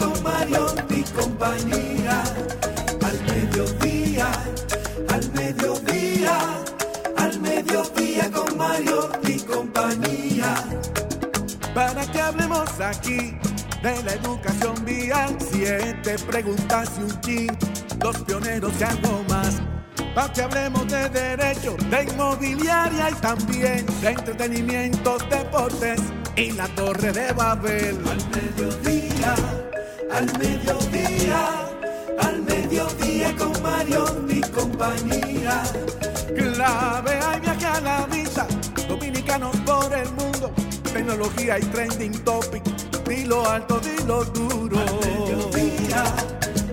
con Mario y compañía. Al mediodía, al mediodía, al mediodía con Mario y compañía. Para que hablemos aquí de la educación vial, siete preguntas y un chin, los pioneros y algo más para que hablemos de derecho, de inmobiliaria y también de entretenimiento, deportes y la torre de Babel. Al mediodía, al mediodía, al mediodía con Mario mi compañía. Clave hay viaje a la vista, dominicanos por el mundo, tecnología y trending topic, lo alto, lo duro. Al mediodía,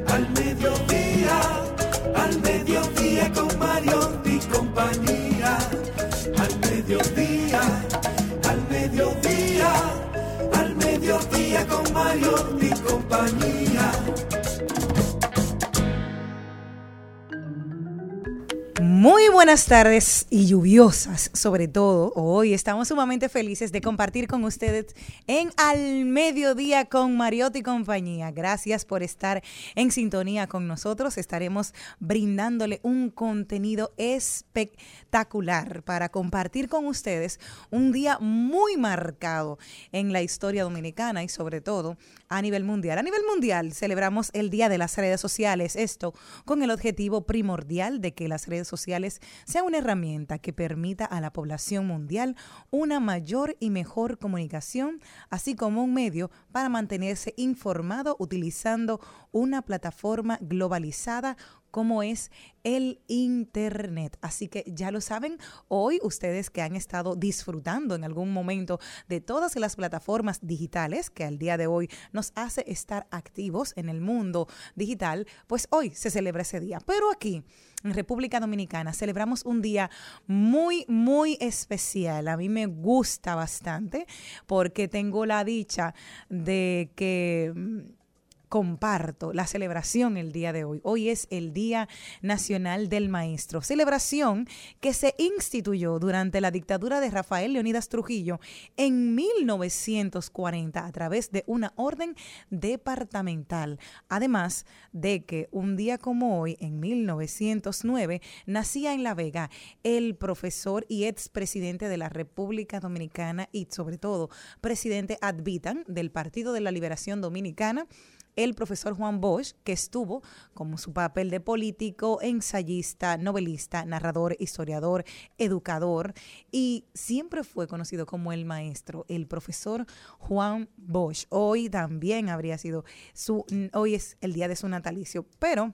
al mediodía al mediodía Mario y compañía. Muy buenas tardes y lluviosas, sobre todo. Hoy estamos sumamente felices de compartir con ustedes en Al Mediodía con Mariotti y compañía. Gracias por estar en sintonía con nosotros. Estaremos brindándole un contenido espectacular para compartir con ustedes un día muy marcado en la historia dominicana y sobre todo a nivel mundial. A nivel mundial celebramos el Día de las Redes Sociales, esto con el objetivo primordial de que las redes sociales sean una herramienta que permita a la población mundial una mayor y mejor comunicación, así como un medio para mantenerse informado utilizando una plataforma globalizada como es el Internet. Así que ya lo saben, hoy ustedes que han estado disfrutando en algún momento de todas las plataformas digitales que al día de hoy nos hace estar activos en el mundo digital, pues hoy se celebra ese día. Pero aquí en República Dominicana celebramos un día muy, muy especial. A mí me gusta bastante porque tengo la dicha de que mm, comparto la celebración el día de hoy. Hoy es el Día Nacional del Maestro, celebración que se instituyó durante la dictadura de Rafael Leonidas Trujillo en 1940 a través de una orden departamental. Además de que un día como hoy, en 1909, nacía en La Vega el profesor y expresidente de la República Dominicana y sobre todo presidente ad vitam del Partido de la Liberación Dominicana, el profesor Juan Bosch, que estuvo como su papel de político, ensayista, novelista, narrador, historiador, educador y siempre fue conocido como el maestro, el profesor Juan Bosch. Hoy también habría sido su, hoy es el día de su natalicio, pero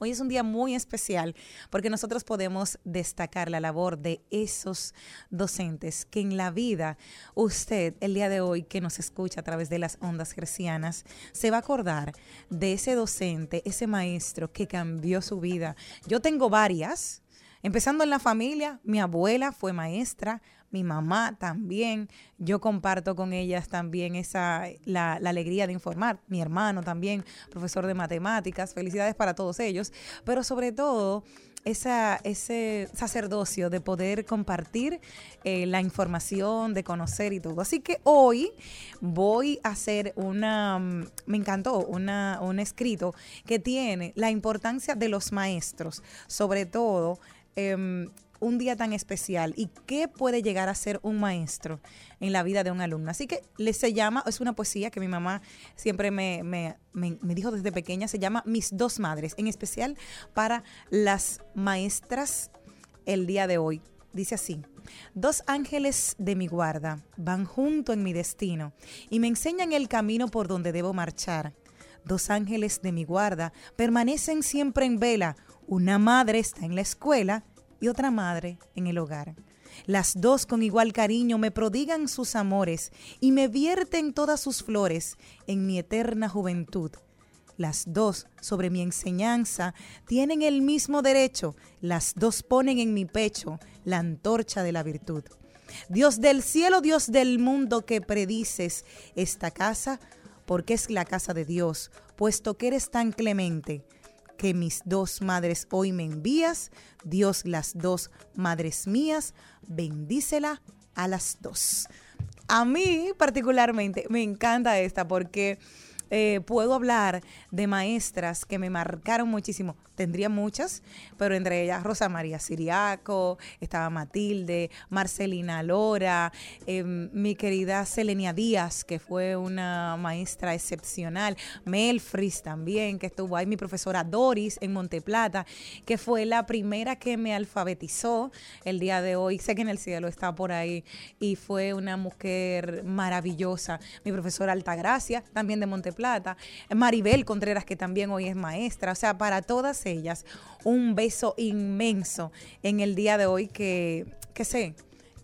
Hoy es un día muy especial porque nosotros podemos destacar la labor de esos docentes que en la vida usted, el día de hoy que nos escucha a través de las ondas gercianas, se va a acordar de ese docente, ese maestro que cambió su vida. Yo tengo varias, empezando en la familia, mi abuela fue maestra, mi mamá también. Yo comparto con ellas también esa la, alegría de informar. Mi hermano también, profesor de matemáticas. Felicidades para todos ellos. Pero sobre todo, esa, ese sacerdocio de poder compartir eh, la información, de conocer y todo. Así que hoy voy a hacer una, mm, me encantó, una, un escrito que tiene la importancia de los maestros, sobre todo em, un día tan especial y qué puede llegar a ser un maestro en la vida de un alumno. Así que le se llama, es una poesía que mi mamá siempre me, me, me, dijo desde pequeña, se llama Mis dos madres, en especial para las maestras el día de hoy. Dice así, dos ángeles de mi guarda van junto en mi destino y me enseñan el camino por donde debo marchar. Dos ángeles de mi guarda permanecen siempre en vela. Una madre está en la escuela y otra madre en el hogar. Las dos con igual cariño me prodigan sus amores y me vierten todas sus flores en mi eterna juventud. Las dos sobre mi enseñanza tienen el mismo derecho, las dos ponen en mi pecho la antorcha de la virtud. Dios del cielo, Dios del mundo que predices esta casa, porque es la casa de Dios, puesto que eres tan clemente que mis dos madres hoy me envías, Dios las dos madres mías, bendícela a las dos. A mí particularmente me encanta esta porque eh, puedo hablar de maestras que me marcaron muchísimo. Tendría muchas, pero entre ellas Rosa María Siriaco, estaba Matilde, Marcelina Lora, em, mi querida Selenia Díaz, que fue una maestra excepcional, Melfris también, que estuvo ahí, mi profesora Doris en Monteplata, que fue la primera que me alfabetizó el día de hoy. Sé que en el cielo está por ahí y fue una mujer maravillosa. Mi profesora Altagracia, también de Monteplata Plata, Maribel Contreras, que también hoy es maestra, o sea, para todas ellas, un beso inmenso en el día de hoy que, que sé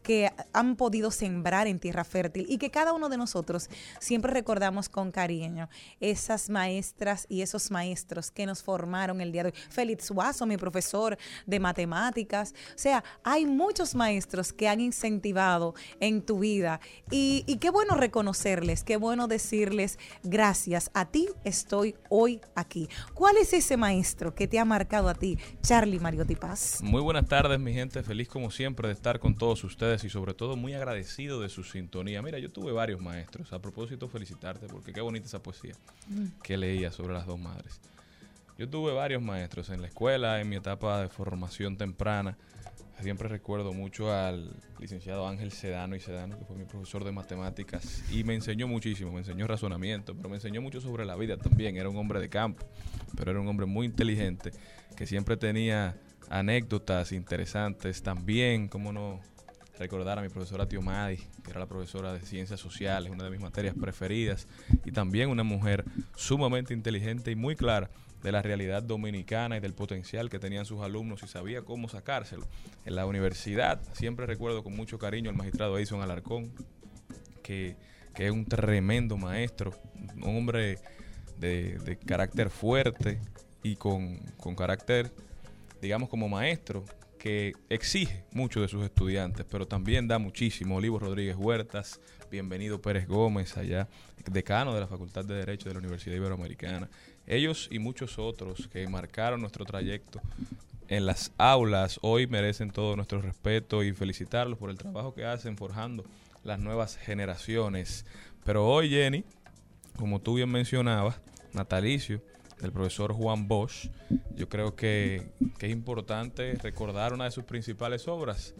que han podido sembrar en tierra fértil y que cada uno de nosotros siempre recordamos con cariño esas maestras y esos maestros que nos formaron el día de hoy. Félix Suazo, mi profesor de matemáticas. O sea, hay muchos maestros que han incentivado en tu vida y, qué bueno reconocerles, qué bueno decirles gracias. A ti estoy hoy aquí. ¿Cuál es ese maestro que te ha marcado a ti, Charlie Mariotti Paz? Muy buenas tardes, mi gente. Feliz como siempre de estar con todos ustedes y sobre todo muy agradecido de su sintonía. Mira, yo tuve varios maestros. A propósito, felicitarte porque qué bonita esa poesía mm. que leía sobre las dos madres. Yo tuve varios maestros en la escuela, en mi etapa de formación temprana. Siempre recuerdo mucho al licenciado Ángel Sedano y Sedano, que fue mi profesor de matemáticas, y me enseñó muchísimo, me enseñó razonamiento, pero me enseñó mucho sobre la vida también. Era un hombre de campo, pero era un hombre muy inteligente, que siempre tenía anécdotas interesantes también, como no, recordar a mi profesora Tiomadi, que era la profesora de Ciencias Sociales, una de mis materias preferidas, y también una mujer sumamente inteligente y muy clara de la realidad dominicana y del potencial que tenían sus alumnos y sabía cómo sacárselo. En la universidad siempre recuerdo con mucho cariño al magistrado Edison Alarcón, que, es un tremendo maestro, un hombre de, carácter fuerte y con, con carácter, digamos, como maestro, que exige mucho de sus estudiantes, pero también da muchísimo. Olivo Rodríguez Huertas, bienvenido Pérez Gómez, allá, decano de la Facultad de Derecho de la Universidad Iberoamericana. Ellos y muchos otros que marcaron nuestro trayecto en las aulas hoy merecen todo nuestro respeto y felicitarlos por el trabajo que hacen forjando las nuevas generaciones. Pero hoy, Jenny, como tú bien mencionabas, natalicio del profesor Juan Bosch. Yo creo que, es importante recordar una de sus principales obras.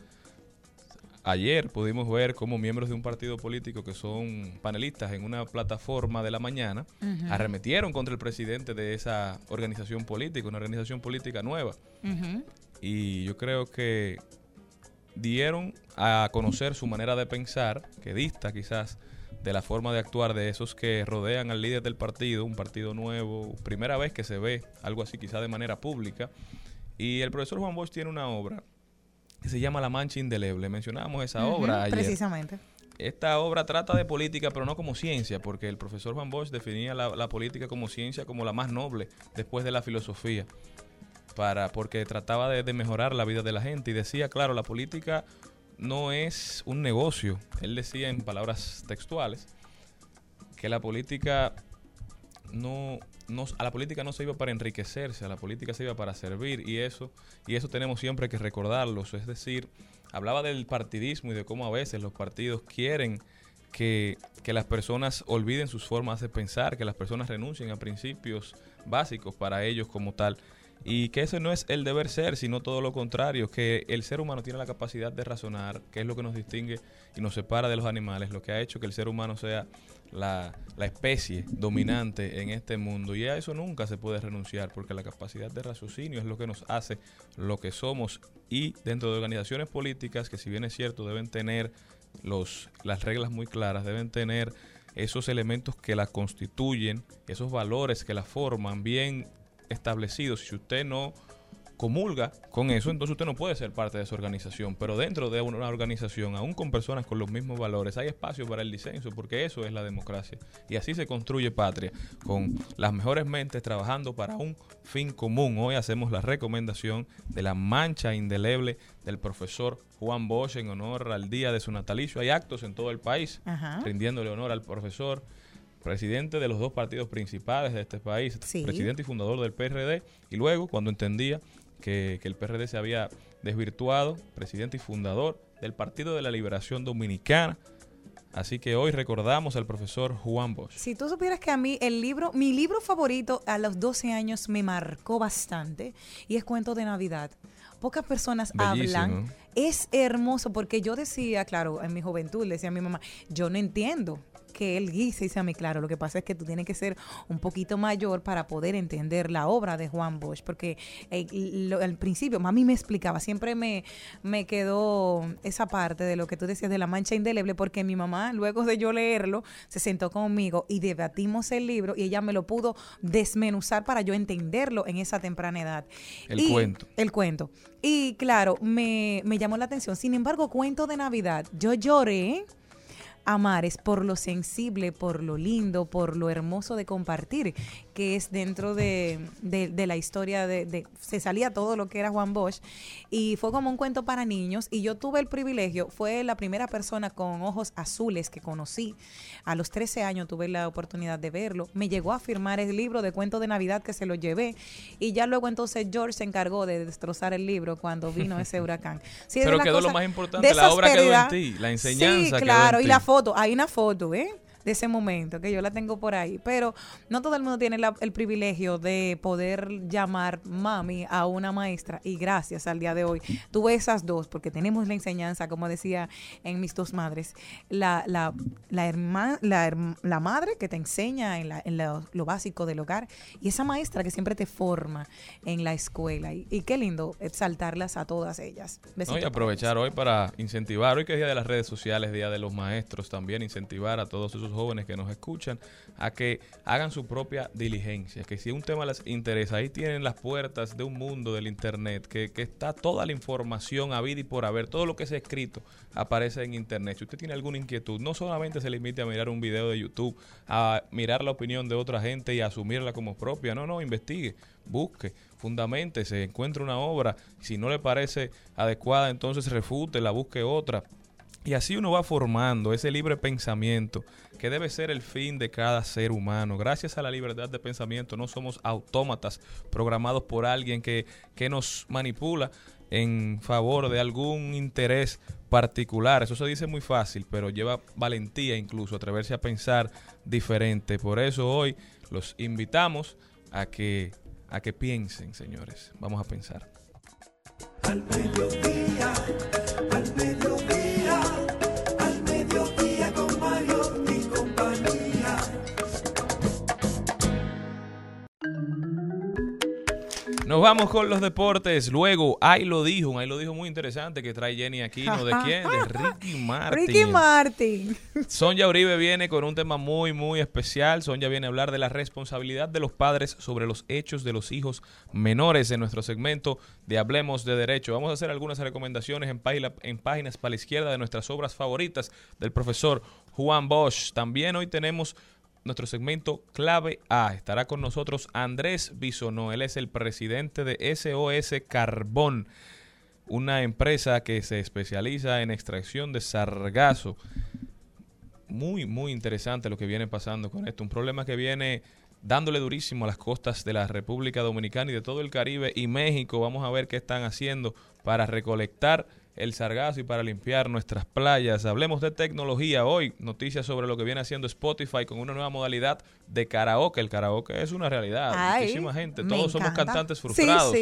Ayer pudimos ver cómo miembros de un partido político que son panelistas en una plataforma de la mañana arremetieron contra el presidente de esa organización política, una organización política nueva. Y yo creo que dieron a conocer su manera de pensar, que dista quizás de la forma de actuar de esos que rodean al líder del partido, un partido nuevo, primera vez que se ve algo así quizá de manera pública. Y el profesor Juan Bosch tiene una obra que se llama La Mancha Indeleble. Mencionábamos esa obra ayer. Precisamente. Esta obra trata de política, pero no como ciencia, porque el profesor Juan Bosch definía la, política como ciencia como la más noble después de la filosofía, para, porque trataba de, de mejorar la vida de la gente y decía, claro, la política no es un negocio. Él decía en palabras textuales que la política no, no, a la política no se iba para enriquecerse, a la política se iba para servir y eso, y eso tenemos siempre que recordarlo. Es decir, hablaba del partidismo y de cómo a veces los partidos quieren que, que las personas olviden sus formas de pensar, que las personas renuncien a principios básicos para ellos como tal. Y que ese no es el deber ser, sino todo lo contrario, que el ser humano tiene la capacidad de razonar, que es lo que nos distingue y nos separa de los animales, lo que ha hecho que el ser humano sea la, la especie dominante en este mundo. Y a eso nunca se puede renunciar, porque la capacidad de raciocinio es lo que nos hace lo que somos. Y dentro de organizaciones políticas, que si bien es cierto, deben tener los, las reglas muy claras, deben tener esos elementos que la constituyen, esos valores que la forman bien establecidos. Si usted no comulga con eso, entonces usted no puede ser parte de esa organización. Pero dentro de una organización, aún con personas con los mismos valores, hay espacio para el disenso, porque eso es la democracia. Y así se construye patria, con las mejores mentes trabajando para un fin común. Hoy hacemos la recomendación de la mancha indeleble del profesor Juan Bosch en honor al día de su natalicio. Hay actos en todo el país Ajá. rindiéndole honor al profesor presidente de los dos partidos principales de este país, Sí. presidente y fundador del PRD, y luego, cuando entendía que, que el PRD se había desvirtuado, presidente y fundador del Partido de la Liberación Dominicana. Así que hoy recordamos al profesor Juan Bosch. Si tú supieras que a mí el libro, mi libro favorito a los 12 años me marcó bastante y es Cuento de Navidad. Pocas personas Bellísimo. hablan. Es hermoso porque yo decía, claro, en mi juventud le decía a mi mamá, yo no entiendo que él dice, dice a mí, claro, lo que pasa es que tú tienes que ser un poquito mayor para poder entender la obra de Juan Bosch, porque eh, al principio mami me explicaba, siempre me, me quedó esa parte de lo que tú decías de la mancha indeleble, porque mi mamá, luego de yo leerlo, se sentó conmigo y debatimos el libro y ella me lo pudo desmenuzar para yo entenderlo en esa temprana edad. El Y- cuento. El cuento. Y claro, me, me llamó la atención. Sin embargo, cuento de Navidad, yo lloré a mares por lo sensible, por lo lindo, por lo hermoso de compartir, que es dentro de, de- de la historia de, de- Se salía todo lo que era Juan Bosch y fue como un cuento para niños y yo tuve el privilegio, fue la primera persona con ojos azules que conocí. A los 13 años tuve la oportunidad de verlo. Me llegó a firmar el libro de cuento de Navidad que se lo llevé y ya luego entonces George se encargó de destrozar el libro cuando vino ese huracán. Sí, es Pero quedó lo más importante, la obra quedó en ti, la Sí, enseñanza quedó claro, y la ti. foto, hay una foto, ¿eh? De ese momento, que yo la tengo por ahí. Pero no todo el mundo tiene la- el privilegio de poder llamar mami a una maestra. Y gracias al día de hoy. Tuve esas dos, porque tenemos la enseñanza, como decía en mis dos madres. La, la, la, herma- la, la madre que te enseña en, la- en lo, lo básico del hogar. Y esa maestra que siempre te forma en la escuela. Y, y qué lindo exaltarlas a todas ellas. ¿no? Y aprovechar hoy para incentivar, hoy que es Día de las Redes Sociales, Día de los Maestros, también incentivar a todos esos jóvenes que nos escuchan a que hagan su propia diligencia, que si un tema les interesa, ahí tienen las puertas de un mundo del Internet, que, que está toda la información a vida y por haber, todo lo que se ha escrito aparece en Internet. Si usted tiene alguna inquietud, no solamente se limite a mirar un video de YouTube, a mirar la opinión de otra gente y asumirla como propia, no, no, investigue, busque, fundamente, se encuentre una obra, si no le parece adecuada, entonces refute, la busque otra. Y así uno va formando ese libre pensamiento que debe ser el fin de cada ser humano. Gracias a la libertad de pensamiento no somos autómatas programados por alguien que, que nos manipula en favor de algún interés particular. Eso se dice muy fácil, pero lleva valentía incluso atreverse a pensar diferente. Por eso hoy los invitamos a que, a que piensen, señores. Vamos a pensar. Al Nos vamos con los deportes. Luego, ahí lo dijo, ahí lo dijo muy interesante que trae Jenny Aquino. ¿De quién? De Ricky Martin. Ricky Martin. Sonia Uribe viene con un tema muy, muy especial. Sonia viene a hablar de la responsabilidad de los padres sobre los hechos de los hijos menores en nuestro segmento de Hablemos de Derecho. Vamos a hacer algunas recomendaciones en, página- en páginas para la izquierda de nuestras obras favoritas del profesor Juan Bosch. También hoy tenemos nuestro segmento Clave A. Estará con nosotros Andrés Bisonó. Él es el presidente de SOS Carbón una empresa que se especializa en extracción de sargazo. Muy, muy interesante lo que viene pasando con esto. Un problema que viene dándole durísimo a las costas de la República Dominicana y de todo el Caribe y México. Vamos a ver qué están haciendo para recolectar el sargazo y para limpiar nuestras playas. Hablemos de tecnología hoy. Noticias sobre lo que viene haciendo Spotify con una nueva modalidad de karaoke. El karaoke es una realidad. Muchísima gente. Todos somos cantantes frustrados.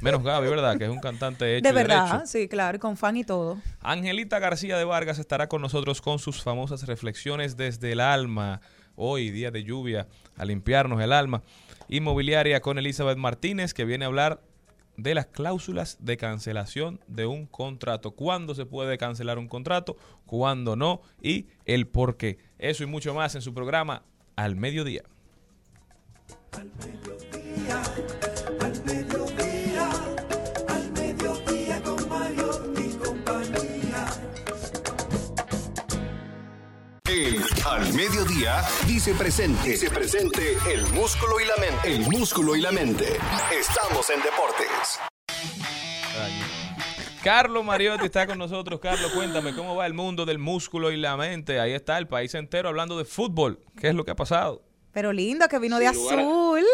Menos Gaby, ¿verdad? Que es un cantante hecho. De verdad, sí, claro, con fan y todo. Angelita García de Vargas estará con nosotros con sus famosas reflexiones desde el alma. Hoy, día de lluvia, a limpiarnos el alma. Inmobiliaria con Elizabeth Martínez, que viene a hablar de las cláusulas de cancelación de un contrato. ¿Cuándo se puede cancelar un contrato? ¿Cuándo no? Y el por qué. Eso y mucho más en su programa Al Mediodía. Al mediodía, Al Mediodía dice presente. Dice presente el músculo y la mente. El músculo y la mente. Estamos en deportes. Carlos Mariotti está con nosotros. Carlos, cuéntame cómo va el mundo del músculo y la mente. Ahí está el país entero hablando de fútbol. ¿Qué es lo que ha pasado? Pero lindo que vino de azul.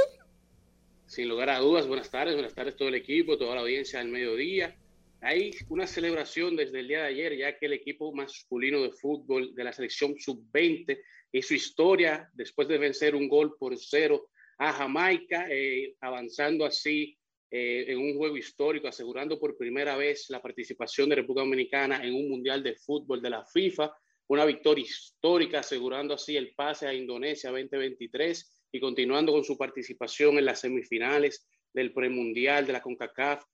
sin lugar a dudas, buenas tardes, buenas tardes todo el equipo, toda la audiencia del mediodía. Hay una celebración desde el día de ayer, ya que el equipo masculino de fútbol de la selección sub-20 su historia después de vencer un gol por cero a Jamaica, eh, avanzando así eh, en un juego histórico, asegurando por primera vez la participación de República Dominicana en un mundial de fútbol de la FIFA, una victoria histórica, asegurando así el pase a Indonesia 2023 y continuando con su participación en las semifinales del premundial de la CONCACAF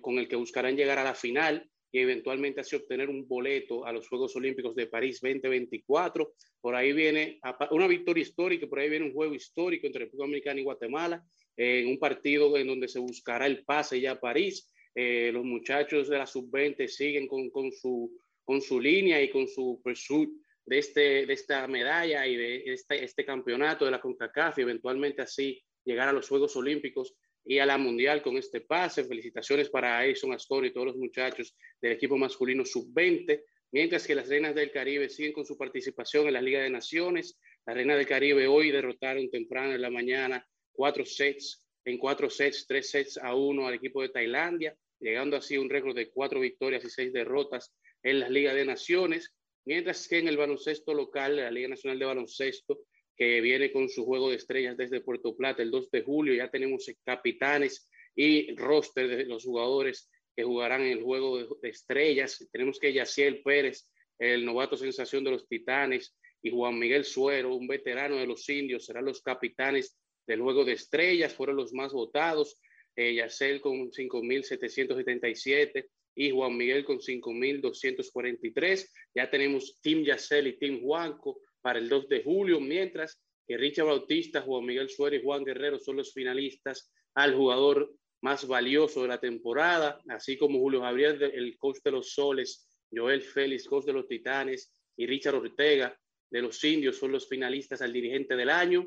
con el que buscarán llegar a la final y eventualmente así obtener un boleto a los Juegos Olímpicos de París 2024. Por ahí viene una victoria histórica, por ahí viene un juego histórico entre República Dominicana y Guatemala, en un partido en donde se buscará el pase ya a París. Eh, los muchachos de la sub-20 siguen con, con, su, con su línea y con su pursuit de, este, de esta medalla y de este, este campeonato de la CONCACAF y eventualmente así llegar a los Juegos Olímpicos y a la Mundial con este pase. Felicitaciones para Aison Astor y todos los muchachos del equipo masculino sub-20. Mientras que las Reinas del Caribe siguen con su participación en la Liga de Naciones. Las Reinas del Caribe hoy derrotaron temprano en la mañana cuatro sets, en cuatro sets, tres sets a uno al equipo de Tailandia, llegando así a un récord de cuatro victorias y seis derrotas en la Liga de Naciones. Mientras que en el baloncesto local, la Liga Nacional de Baloncesto, que viene con su juego de estrellas desde Puerto Plata el 2 de julio. Ya tenemos capitanes y roster de los jugadores que jugarán el juego de, estrellas. Tenemos que Yaciel Pérez, el novato sensación de los Titanes, y Juan Miguel Suero, un veterano de los indios, serán los capitanes del juego de estrellas, fueron los más votados. Eh, con 5.777 y Juan Miguel con 5.243. Ya tenemos Team Yacel y Team Juanco para el 2 de julio, mientras que Richard Bautista, Juan Miguel Suárez Juan Guerrero son los finalistas al jugador más valioso de la temporada, así como Julio Javier, el coach de los Soles, Joel Félix, coach de los Titanes, y Richard Ortega de los Indios son los finalistas al dirigente del año.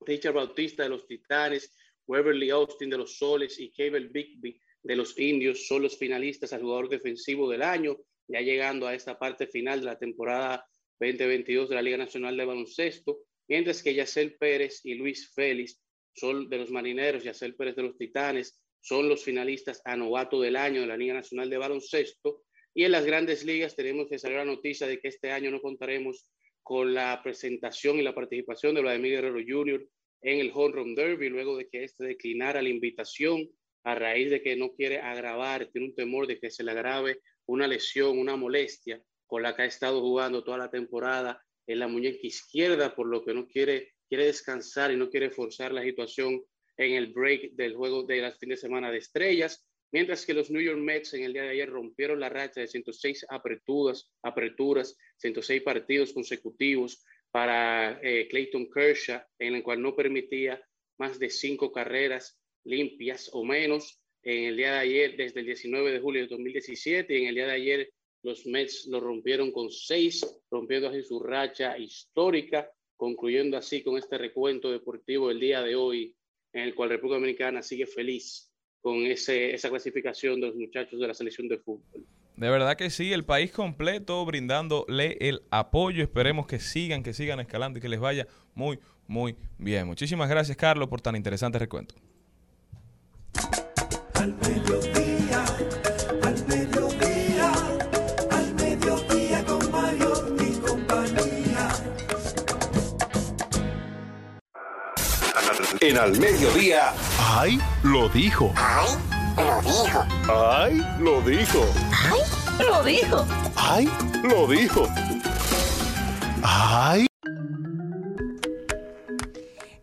Richard Bautista de los Titanes, Weberly Austin de los Soles y Cable Bigby de los Indios son los finalistas al jugador defensivo del año, ya llegando a esta parte final de la temporada 2022 de la Liga Nacional de Baloncesto, mientras que Yacel Pérez y Luis Félix son de los marineros, Yacel Pérez de los Titanes, son los finalistas a novato del año de la Liga Nacional de Baloncesto. Y en las grandes ligas tenemos que salir la noticia de que este año no contaremos con la presentación y la participación de Vladimir Guerrero Jr. en el Home Run Derby, luego de que este declinara la invitación a raíz de que no quiere agravar, tiene un temor de que se le agrave una lesión, una molestia con la que ha estado jugando toda la temporada en la muñeca izquierda, por lo que no quiere, quiere descansar y no quiere forzar la situación en el break del juego de las fines de semana de estrellas, mientras que los New York Mets en el día de ayer rompieron la racha de 106 aperturas, aperturas 106 partidos consecutivos para eh, Clayton Kershaw, en el cual no permitía más de cinco carreras limpias o menos. En el día de ayer, desde el 19 de julio de 2017, y en el día de ayer los Mets lo rompieron con seis, rompiendo así su racha histórica, concluyendo así con este recuento deportivo el día de hoy, en el cual República Dominicana sigue feliz con ese, esa clasificación de los muchachos de la selección de fútbol. De verdad que sí, el país completo brindándole el apoyo. Esperemos que sigan, que sigan escalando y que les vaya muy, muy bien. Muchísimas gracias, Carlos, por tan interesante recuento. Al En Al Mediodía. ¡Ay! Lo dijo. ¡Ay! Lo dijo. ¡Ay! Lo dijo. ¡Ay! Lo dijo. ¡Ay! Lo dijo. ¡Ay!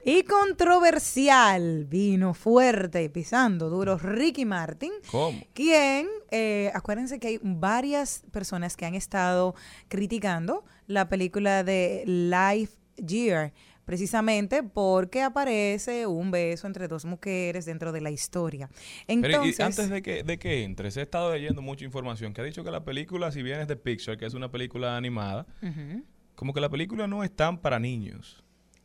Y controversial, vino fuerte, pisando duro Ricky Martin. ¿Cómo? Quien, eh, acuérdense que hay varias personas que han estado criticando la película de Life Year, precisamente porque aparece un beso entre dos mujeres dentro de la historia. Pero Entonces, y antes de que, de que entres, he estado leyendo mucha información que ha dicho que la película, si bien es de Pixar, que es una película animada, como que la película no es tan para niños.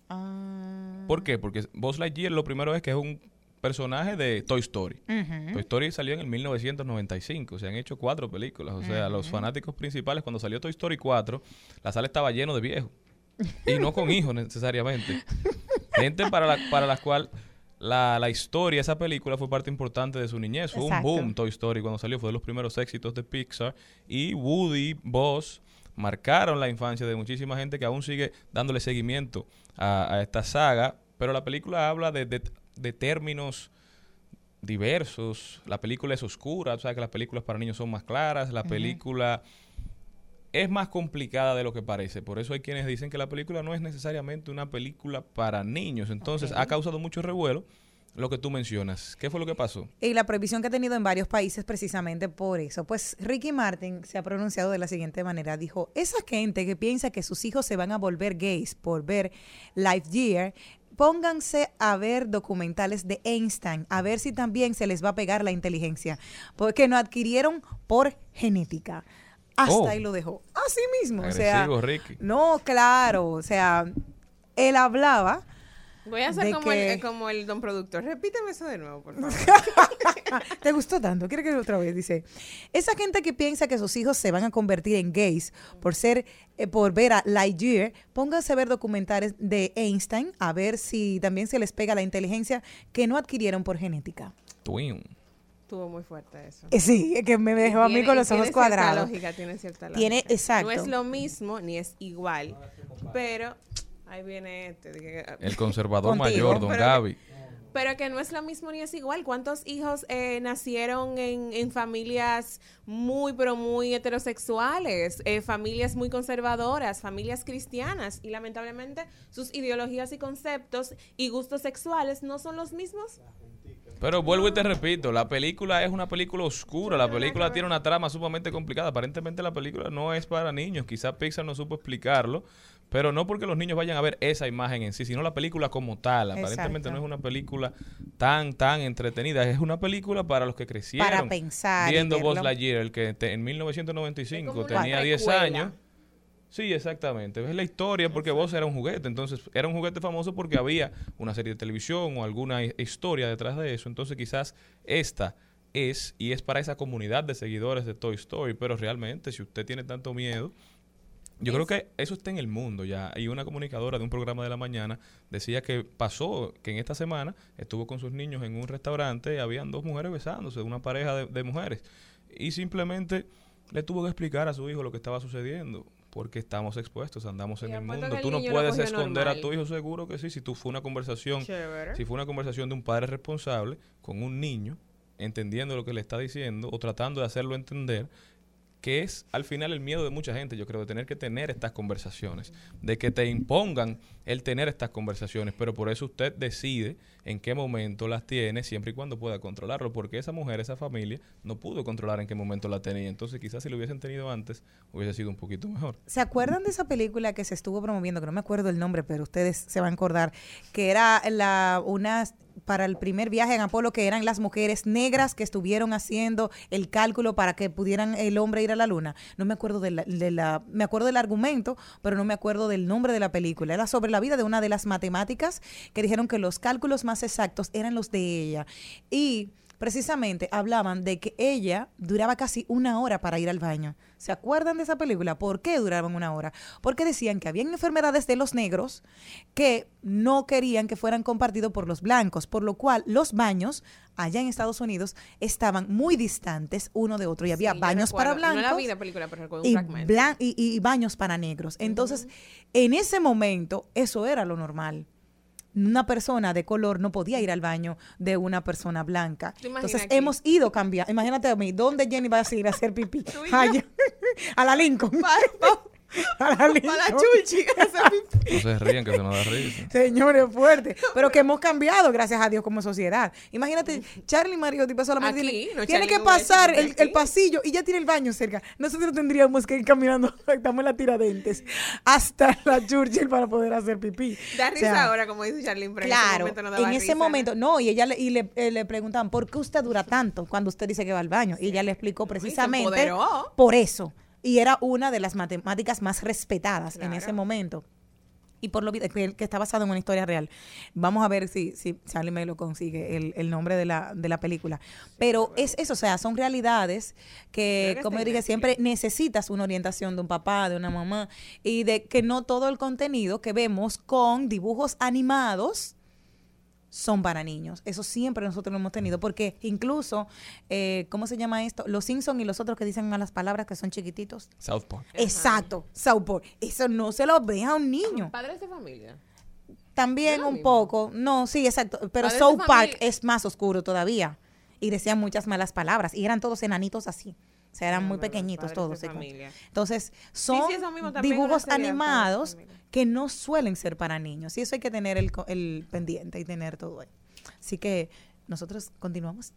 Ah, ¿Por qué? Porque Buzz Lightyear lo primero es que es un personaje de Toy Story. Toy Story salió en el 1995, se han hecho cuatro películas. O sea, los fanáticos principales, cuando salió Toy Story 4, la sala estaba lleno de viejos. Y no con hijos necesariamente. Gente para la, para la cual la, la historia, esa película fue parte importante de su niñez. Fue Exacto. un boom Toy Story cuando salió, fue de los primeros éxitos de Pixar. Y Woody, Buzz, marcaron la infancia de muchísima gente que aún sigue dándole seguimiento a, a esta saga. Pero la película habla de, de- de términos diversos. La película es oscura, sea que las películas para niños son más claras. La película es más complicada de lo que parece. Por eso hay quienes dicen que la película no es necesariamente una película para niños. Entonces ha causado mucho revuelo lo que tú mencionas. ¿Qué fue lo que pasó? Y la prohibición que ha tenido en varios países precisamente por eso. Pues Ricky Martin se ha pronunciado de la siguiente manera. Dijo, esa gente que piensa que sus hijos se van a volver gays por ver Life Year, pónganse a ver documentales de Einstein, a ver si también se les va a pegar la inteligencia, porque no adquirieron por genética. Hasta Oh. ahí lo dejó. Así mismo. o sea, Ricky. no, claro. O sea, él hablaba Voy a hacer como, que- el, como el don productor. Repíteme eso de nuevo, por favor. ¿Te gustó tanto? ¿Quiere que otra vez? Dice, esa gente que piensa que sus hijos se van a convertir en gays por ser, eh, por ver a Lightyear, pónganse a ver documentales de Einstein a ver si también se les pega la inteligencia que no adquirieron por genética. Twin. Estuvo muy fuerte eso. Eh, sí, que me dejó a mí Tiene- con los ojos tiene cierta cuadrados. lógica, tiene cierta lógica. Tiene- exacto. No es lo mismo ni es igual, pero ahí viene este. dije, El conservador Contigo. mayor, don Pero- Gaby. Pero que no es lo mismo ni es igual. ¿Cuántos hijos eh, nacieron en, en familias muy, pero muy heterosexuales? eh, familias muy conservadoras, familias cristianas. Y lamentablemente sus ideologías y conceptos y gustos sexuales no son los mismos. Pero vuelvo y te repito, la película es una película oscura, la película tiene una trama sumamente complicada. Aparentemente la película no es para niños, quizás Pixar no supo explicarlo, pero no porque los niños vayan a ver esa imagen en sí, sino la película como tal. Aparentemente Exacto. no es una película tan, tan entretenida, es una película para los que crecieron. Para pensar Viendo Buzz. Lightyear, el que te- en Es 1995 como una tenía 10 precuela. años. Sí, exactamente. Es la historia porque vos era un juguete. Entonces, era un juguete famoso porque había una serie de televisión o alguna hi- historia detrás de eso. Entonces, quizás esta es y es para esa comunidad de seguidores de Toy Story. Pero realmente, si usted tiene tanto miedo, yo creo que eso está en el mundo ya. Y una comunicadora de un programa de la mañana decía que pasó, que en esta semana estuvo con sus niños en un restaurante y habían dos mujeres besándose, una pareja de, de mujeres. Y simplemente le tuvo que explicar a su hijo lo que estaba sucediendo. Porque estamos expuestos, andamos en el mundo. Tú no puedes esconder a tu hijo, seguro que sí. Si tú fue una conversación, Chévere. si fue una conversación de un padre responsable con un niño, entendiendo lo que le está diciendo o tratando de hacerlo entender, que es al final el miedo de mucha gente, yo creo, de tener que tener estas conversaciones, de que te impongan el tener estas conversaciones, pero por eso usted decide en qué momento las tiene, siempre y cuando pueda controlarlo, porque esa mujer, esa familia, no pudo controlar en qué momento la tenía. Entonces, quizás si lo hubiesen tenido antes, hubiese sido un poquito mejor. ¿Se acuerdan de esa película que se estuvo promoviendo, que no me acuerdo el nombre, pero ustedes se van a acordar, que era la una para el primer viaje en Apolo, que eran las mujeres negras que estuvieron haciendo el cálculo para que pudieran el hombre ir a la luna? No me acuerdo de la, me acuerdo del argumento, pero no me acuerdo del nombre de la película. Era sobre la vida de una de las matemáticas que dijeron que los cálculos más exactos eran los de ella. Y precisamente hablaban de que ella duraba casi una hora para ir al baño. ¿Se acuerdan de esa película? ¿Por qué duraban una hora? Porque decían que habían enfermedades de los negros que no querían que fueran compartidos por los blancos, por lo cual los baños allá en Estados Unidos estaban muy distantes uno de otro y había Sí, baños para blancos No la vi la película, pero recuerdo un y, fragmento. blan- y- y baños para negros. Entonces, en ese momento, eso era lo normal. Una persona de color no podía ir al baño de una persona blanca. ¿Te imaginas Entonces, aquí? hemos ido cambiando. Imagínate a mí, ¿dónde Jenny va a ir a hacer pipí? Tú y yo. Allá. a la Lincoln. a la. Para la. No se rían que se nos da risa. Señores, fuerte. Pero que hemos cambiado, gracias a Dios, como sociedad. Imagínate, Charlie Mariotti pasó solamente Aquí, tiene, no, tiene Charlie que pasar el, pasillo y ya tiene el baño cerca. Nosotros tendríamos que ir caminando, estamos en la tiradentes, hasta la Churchill para poder hacer pipí. Da O risa sea, ahora, como dice Charlene, pero Claro, en ese momento no daba en ese risa, ¿no? momento, no, y ella le, y le, eh, le preguntaban, ¿por qué usted dura tanto cuando usted dice que va al baño? Y ella le explicó precisamente por eso. Y era una de las matemáticas más respetadas en ese momento. Y por lo que, que está basado en una historia real. Vamos a ver si, si Charlie me lo consigue, el, el nombre de la, de la película. Pero es eso, o sea, son realidades que, como dije, siempre necesitas una orientación de un papá, de una mamá, y de que no todo el contenido que vemos con dibujos animados son para niños. Eso siempre nosotros lo hemos tenido, porque incluso, eh, ¿cómo se llama esto? Los Simpson y los otros que dicen malas palabras que son chiquititos. South Park. Exacto, South Park. Eso no se lo ve a un niño. Padres de familia. También un mismo. poco, no, sí, exacto, pero Padres South Park familia. es más oscuro todavía. Y decían muchas malas palabras y eran todos enanitos así. O sea, eran muy pequeñitos todos. de sí, familia. Entonces, son sí, dibujos animados familia. Que no suelen ser para niños. Y eso hay que tener el, co- el pendiente y tener todo ahí. Así que nosotros continuamos.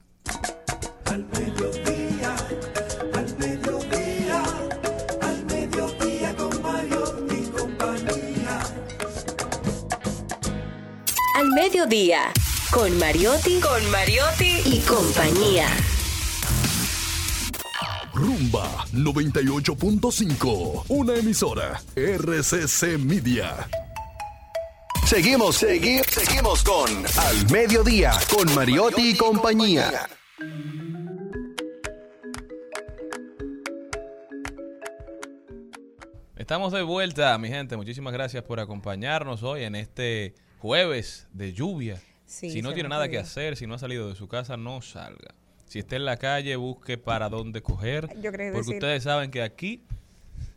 Al mediodía, al mediodía, al mediodía con Mario y compañía. Al mediodía, con Mariotti, con Mariotti y compañía. Rumba 98.5, una emisora RCC Media. Seguimos, seguimos, seguimos con Al Mediodía, con Mariotti y compañía. Estamos de vuelta, mi gente. Muchísimas gracias por acompañarnos hoy en este jueves de lluvia. Sí, si no tiene nada que hacer, si no ha salido de su casa, no salga. Si está en la calle, busque para dónde coger. Yo quería porque decir- ustedes saben que aquí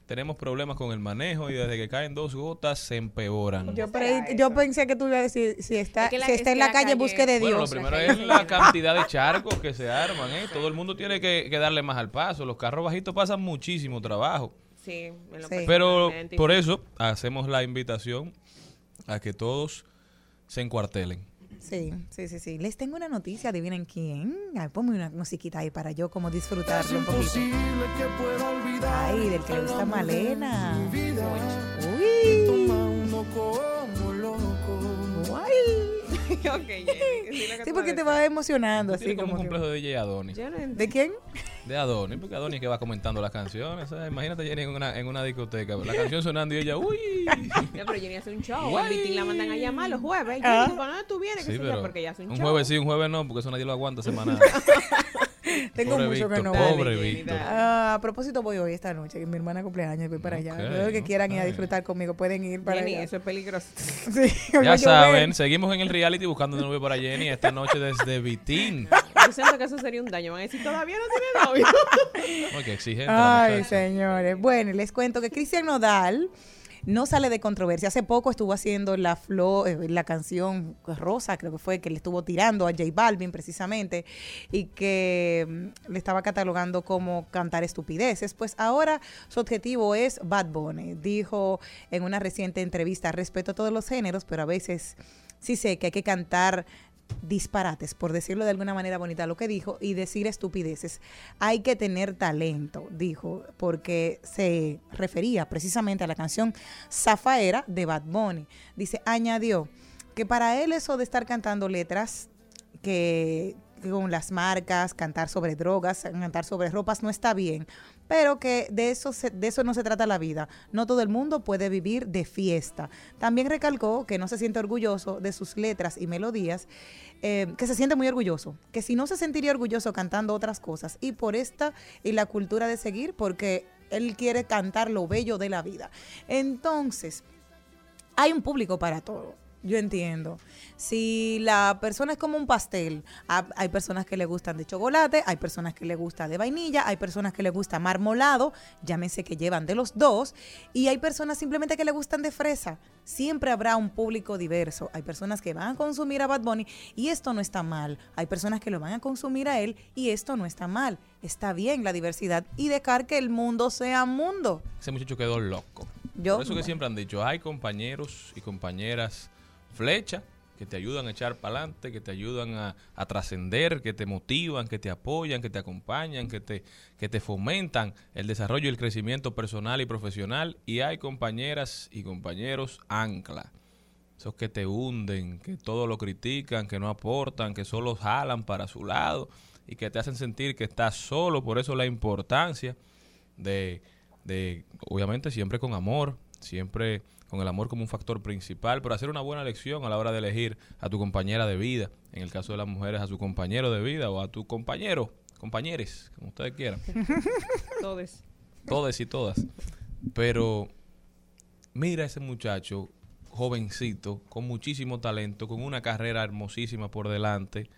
tenemos problemas con el manejo y desde que caen dos gotas se empeoran. Yo, pre- yo pensé que tú ibas a decir, si está, Es que la- si es está en la, la calle, calle- busque de Bueno, lo Dios. primero La es la cantidad de charcos que se arman, ¿eh? Todo el mundo tiene que, que darle más al paso. Los carros bajitos pasan muchísimo trabajo. Sí, en lo Sí. Pero me por eso hacemos la invitación a que todos se encuartelen. Sí, sí, sí, sí. Les tengo una noticia, adivinen quién. Ay, ponme una musiquita ahí para yo como disfrutarlo un poquito. Imposible que pueda olvidar. Ay, del que le gusta Malena. Uy. Como. Ay. Ok, Jenny, que sí, porque te vas a va emocionando así como un como que- complejo de DJ Adonis. ¿De quién? De Adonis, porque Adonis que va comentando las canciones. ¿sabes? Imagínate Jenny en una, en una discoteca, la canción sonando y ella, uy. No, pero Jenny hace un show. Vitín la mandan a llamar los jueves. Ah. Jenny, ¿cuándo tú vienes? Sí, pero Porque ella hace un, un show. jueves sí, un jueves no, porque eso nadie lo aguanta semanal. Tengo Pobre mucho que no voy. pobre dale. Ah, a propósito voy hoy esta noche, que mi hermana cumpleaños y voy para allá. Ok, Los que quieran ir a disfrutar conmigo pueden ir para Jenny, allá. eso es peligroso. Sí, Ya saben, seguimos en el reality buscando un novio para Jenny esta noche desde Vitín. Yo siento que eso sería un daño. Van a decir, todavía no tiene novio. Ay, qué exigente. Ay, señores. Bueno, y les cuento que Cristian Nodal no sale de controversia. Hace poco estuvo haciendo la flor, eh, la canción Rosa, creo que fue, que le estuvo tirando a J Balvin precisamente y que mm, le estaba catalogando como cantar estupideces. Pues ahora su objetivo es Bad Bunny. Dijo en una reciente entrevista, respeto a todos los géneros, pero a veces sí sé que hay que cantar disparates, por decirlo de alguna manera bonita lo que dijo, y decir estupideces. Hay que tener talento, dijo, porque se refería precisamente a la canción Zafaera de Bad Bunny. Dice, añadió que para él eso de estar cantando letras que con las marcas, cantar sobre drogas, cantar sobre ropas no está bien, pero que de eso, de eso no se trata la vida. No todo el mundo puede vivir de fiesta. También recalcó que no se siente orgulloso de sus letras y melodías, eh, que se siente muy orgulloso, que si no se sentiría orgulloso cantando otras cosas y por esta y la cultura de seguir, porque él quiere cantar lo bello de la vida. Entonces, hay un público para todo. Yo entiendo. Si la persona es como un pastel, ha- hay personas que le gustan de chocolate, hay personas que le gusta de vainilla, hay personas que le gusta marmolado, llámese que llevan de los dos, y hay personas simplemente que le gustan de fresa. Siempre habrá un público diverso. Hay personas que van a consumir a Bad Bunny y esto no está mal. Hay personas que lo van a consumir a él y esto no está mal. Está bien la diversidad y dejar que el mundo sea mundo. Ese muchacho quedó loco. Yo- Por eso que siempre han dicho, hay compañeros y compañeras flecha que te ayudan a echar para adelante, que te ayudan a, a trascender, que te motivan, que te apoyan, que te acompañan, que te, que te fomentan el desarrollo y el crecimiento personal y profesional. Y hay compañeras y compañeros ancla. Esos que te hunden, que todo lo critican, que no aportan, que solo jalan para su lado y que te hacen sentir que estás solo. Por eso la importancia de, de, obviamente siempre con amor, siempre con el amor como un factor principal, pero hacer una buena elección a la hora de elegir a tu compañera de vida, en el caso de las mujeres a su compañero de vida o a tu compañero, compañeres, como ustedes quieran, Todos. todas y todas. Pero mira ese muchacho jovencito, con muchísimo talento, con una carrera hermosísima por delante,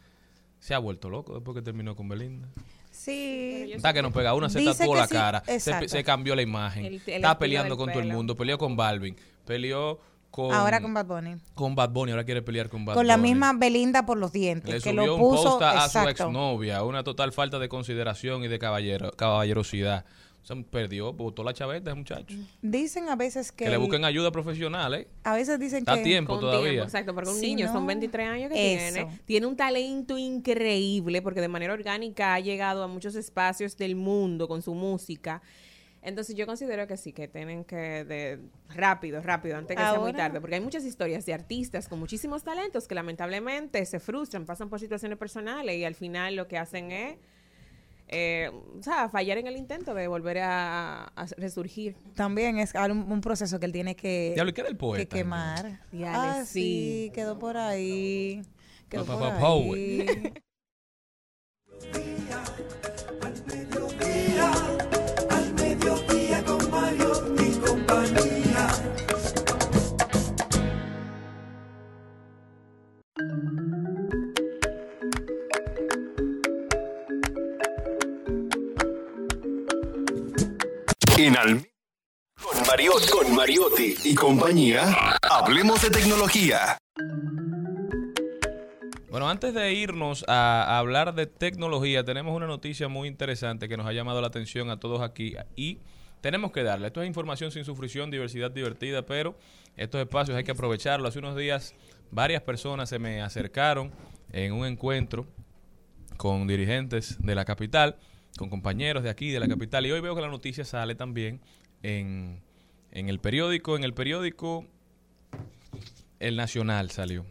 se ha vuelto loco después que terminó con Belinda. Sí. Está que nos pega una, se tatuó la sí, cara, se, cambió la imagen, El- el está peleando con todo el mundo, peleó con Balvin, peleó con, Ahora con Bad Bunny. con Bad Bunny, ahora quiere pelear con Bad Con la Bunny. misma Belinda por los dientes, Le que subió lo un puso post a, a su exacto. exnovia, una total falta de consideración y de caballero, caballerosidad. Se perdió, botó la chaveta ese muchacho. Dicen a veces que, Que le busquen ayuda profesional, ¿eh? a veces dicen Está que a tiempo Con todavía. tiempo, exacto, porque un niño, no, son 23 años que eso. tiene. Tiene un talento increíble porque de manera orgánica ha llegado a muchos espacios del mundo con su música. Entonces yo considero que sí, que tienen que de rápido, rápido, antes que sea muy tarde, porque hay muchas historias de artistas con muchísimos talentos que lamentablemente se frustran, pasan por situaciones personales y al final lo que hacen es, eh, o sea, fallar en el intento de volver a, a resurgir. también es un, un proceso que él tiene que, Diablo, ¿y qué del que poeta? quemar. Diale, ah, sí. sí, quedó por ahí. Quedó por ahí. Con Mariotti, y compañía, hablemos de tecnología. Bueno, antes de irnos a, hablar de tecnología, tenemos una noticia muy interesante que nos ha llamado la atención a todos aquí y tenemos que darle. Esto es información sin sufrición, diversidad divertida, pero estos espacios hay que aprovecharlo. Hace unos días varias personas se me acercaron en un encuentro con dirigentes de la capital, con compañeros de aquí, de la capital, y hoy veo que la noticia sale también en, en el periódico, en el periódico El Nacional salió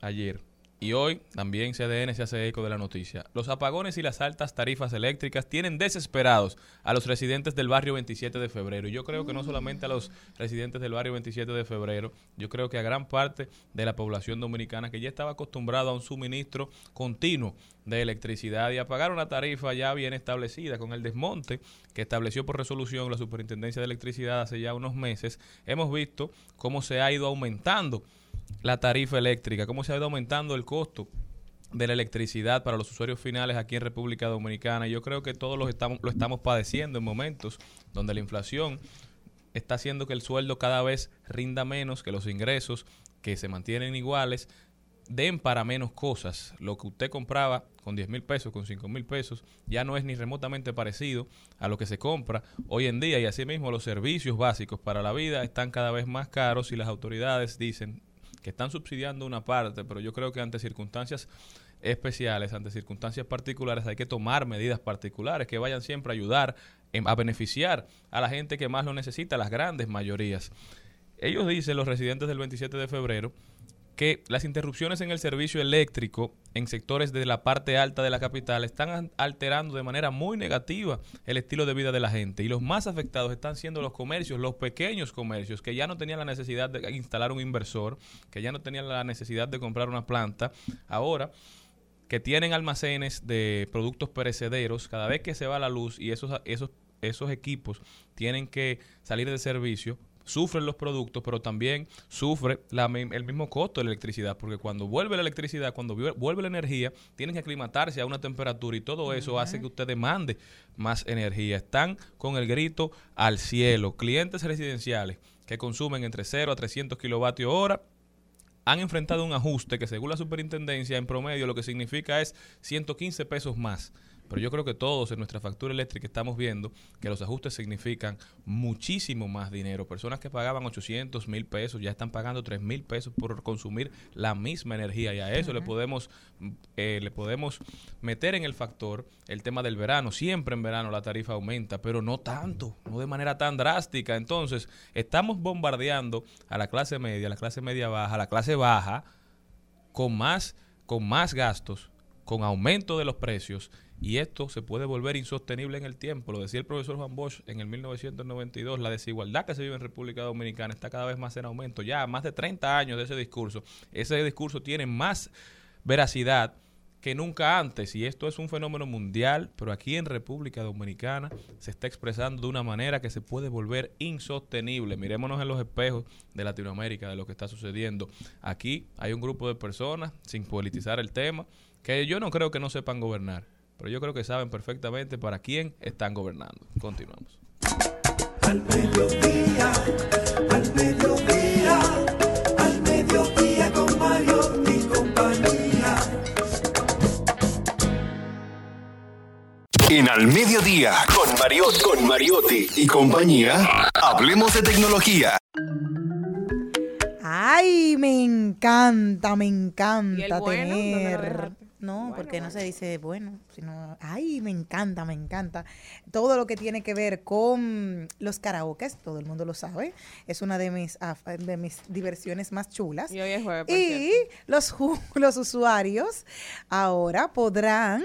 ayer. Y hoy también CDN se hace eco de la noticia. Los apagones y las altas tarifas eléctricas tienen desesperados a los residentes del barrio 27 de febrero. Y yo creo que no solamente a los residentes del barrio 27 de febrero, yo creo que a gran parte de la población dominicana que ya estaba acostumbrada a un suministro continuo de electricidad y a pagar una tarifa ya bien establecida con el desmonte que estableció por resolución la Superintendencia de Electricidad hace ya unos meses. Hemos visto cómo se ha ido aumentando la tarifa eléctrica, cómo se ha ido aumentando el costo de la electricidad para los usuarios finales aquí en República Dominicana. Yo creo que todos los estamos, lo estamos padeciendo en momentos donde la inflación está haciendo que el sueldo cada vez rinda menos, que los ingresos que se mantienen iguales den para menos cosas. Lo que usted compraba con 10 mil pesos, con 5 mil pesos, ya no es ni remotamente parecido a lo que se compra hoy en día y asimismo los servicios básicos para la vida están cada vez más caros y las autoridades dicen que están subsidiando una parte, pero yo creo que ante circunstancias especiales, ante circunstancias particulares, hay que tomar medidas particulares que vayan siempre a ayudar em, a beneficiar a la gente que más lo necesita, las grandes mayorías. Ellos dicen, los residentes del 27 de febrero, que las interrupciones en el servicio eléctrico en sectores de la parte alta de la capital están an- alterando de manera muy negativa el estilo de vida de la gente. Y los más afectados están siendo los comercios, los pequeños comercios, que ya no tenían la necesidad de instalar un inversor, que ya no tenían la necesidad de comprar una planta. Ahora que tienen almacenes de productos perecederos, cada vez que se va la luz y esos, esos, esos equipos tienen que salir de servicio, sufren los productos, pero también sufre la el mismo costo de la electricidad, porque cuando vuelve la electricidad, cuando vu- vuelve la energía, tienen que aclimatarse a una temperatura y todo eso hace que usted demande más energía. Están con el grito al cielo. Clientes residenciales que consumen entre 0 a 300 kilovatios hora han enfrentado un ajuste que según la superintendencia en promedio lo que significa es 115 pesos más. Pero yo creo que todos en nuestra factura eléctrica estamos viendo que los ajustes significan muchísimo más dinero. Personas que pagaban 800 mil pesos ya están pagando 3 mil pesos por consumir la misma energía y a eso le podemos eh, le podemos meter en el factor el tema del verano. Siempre en verano la tarifa aumenta, pero no tanto, no de manera tan drástica. Entonces estamos bombardeando a la clase media, a la clase media baja, a la clase baja con más, con más gastos, con aumento de los precios, y esto se puede volver insostenible en el tiempo. Lo decía el profesor Juan Bosch en el 1992, la desigualdad que se vive en República Dominicana está cada vez más en aumento. Ya más de 30 años de ese discurso. Ese discurso tiene más veracidad que nunca antes, y esto es un fenómeno mundial, pero aquí en República Dominicana se está expresando de una manera que se puede volver insostenible. Mirémonos en los espejos de Latinoamérica, de lo que está sucediendo. Aquí hay un grupo de personas, sin politizar el tema, que yo no creo que no sepan gobernar, pero yo creo que saben perfectamente para quién están gobernando. Continuamos. Al mediodía, al mediodía, al mediodía con Mario y compañía. En Al Mediodía, con Mariotti, con Mariotti y compañía, hablemos de tecnología. Ay, me encanta, me encanta ¿Y el bueno? ¿Dónde lo tener. No, Bueno, porque no se dice bueno, sino. Ay, me encanta, me encanta. Todo lo que tiene que ver con los karaokes, todo el mundo lo sabe. Es una de mis, de mis diversiones más chulas. Y hoy es jueves, Y los, los usuarios ahora podrán.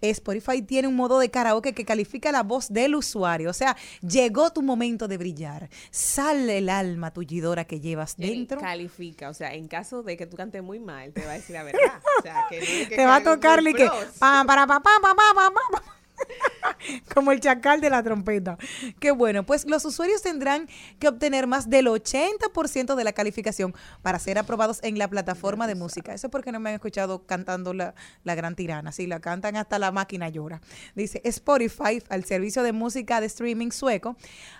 Spotify tiene un modo de karaoke que califica la voz del usuario. O sea, llegó tu momento de brillar. Sale el alma tullidora que llevas dentro. califica, o sea, en caso de que tú cantes muy mal, te va a decir la verdad. O sea, que no es que Te va a tocar que para, pa, pa, pa, pa, pa, pa, pa. como el chacal de la trompeta. Qué bueno, pues los usuarios tendrán que obtener más del 80% de la calificación para ser aprobados en la plataforma de música. Eso es porque no me han escuchado cantando la, la gran tirana. Si la cantan hasta la máquina llora. Dice Spotify, al servicio de música de streaming sueco,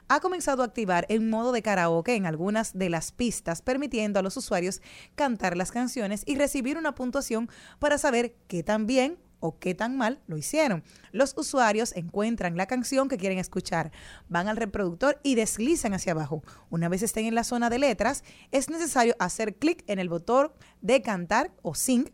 ha comenzado a activar el modo de karaoke en algunas de las pistas, permitiendo a los usuarios cantar las canciones y recibir una puntuación para saber qué tan bien o qué tan mal lo hicieron. Los usuarios encuentran la canción que quieren escuchar, van al reproductor y deslizan hacia abajo. Una vez estén en la zona de letras, es necesario hacer clic en el botón de cantar o sing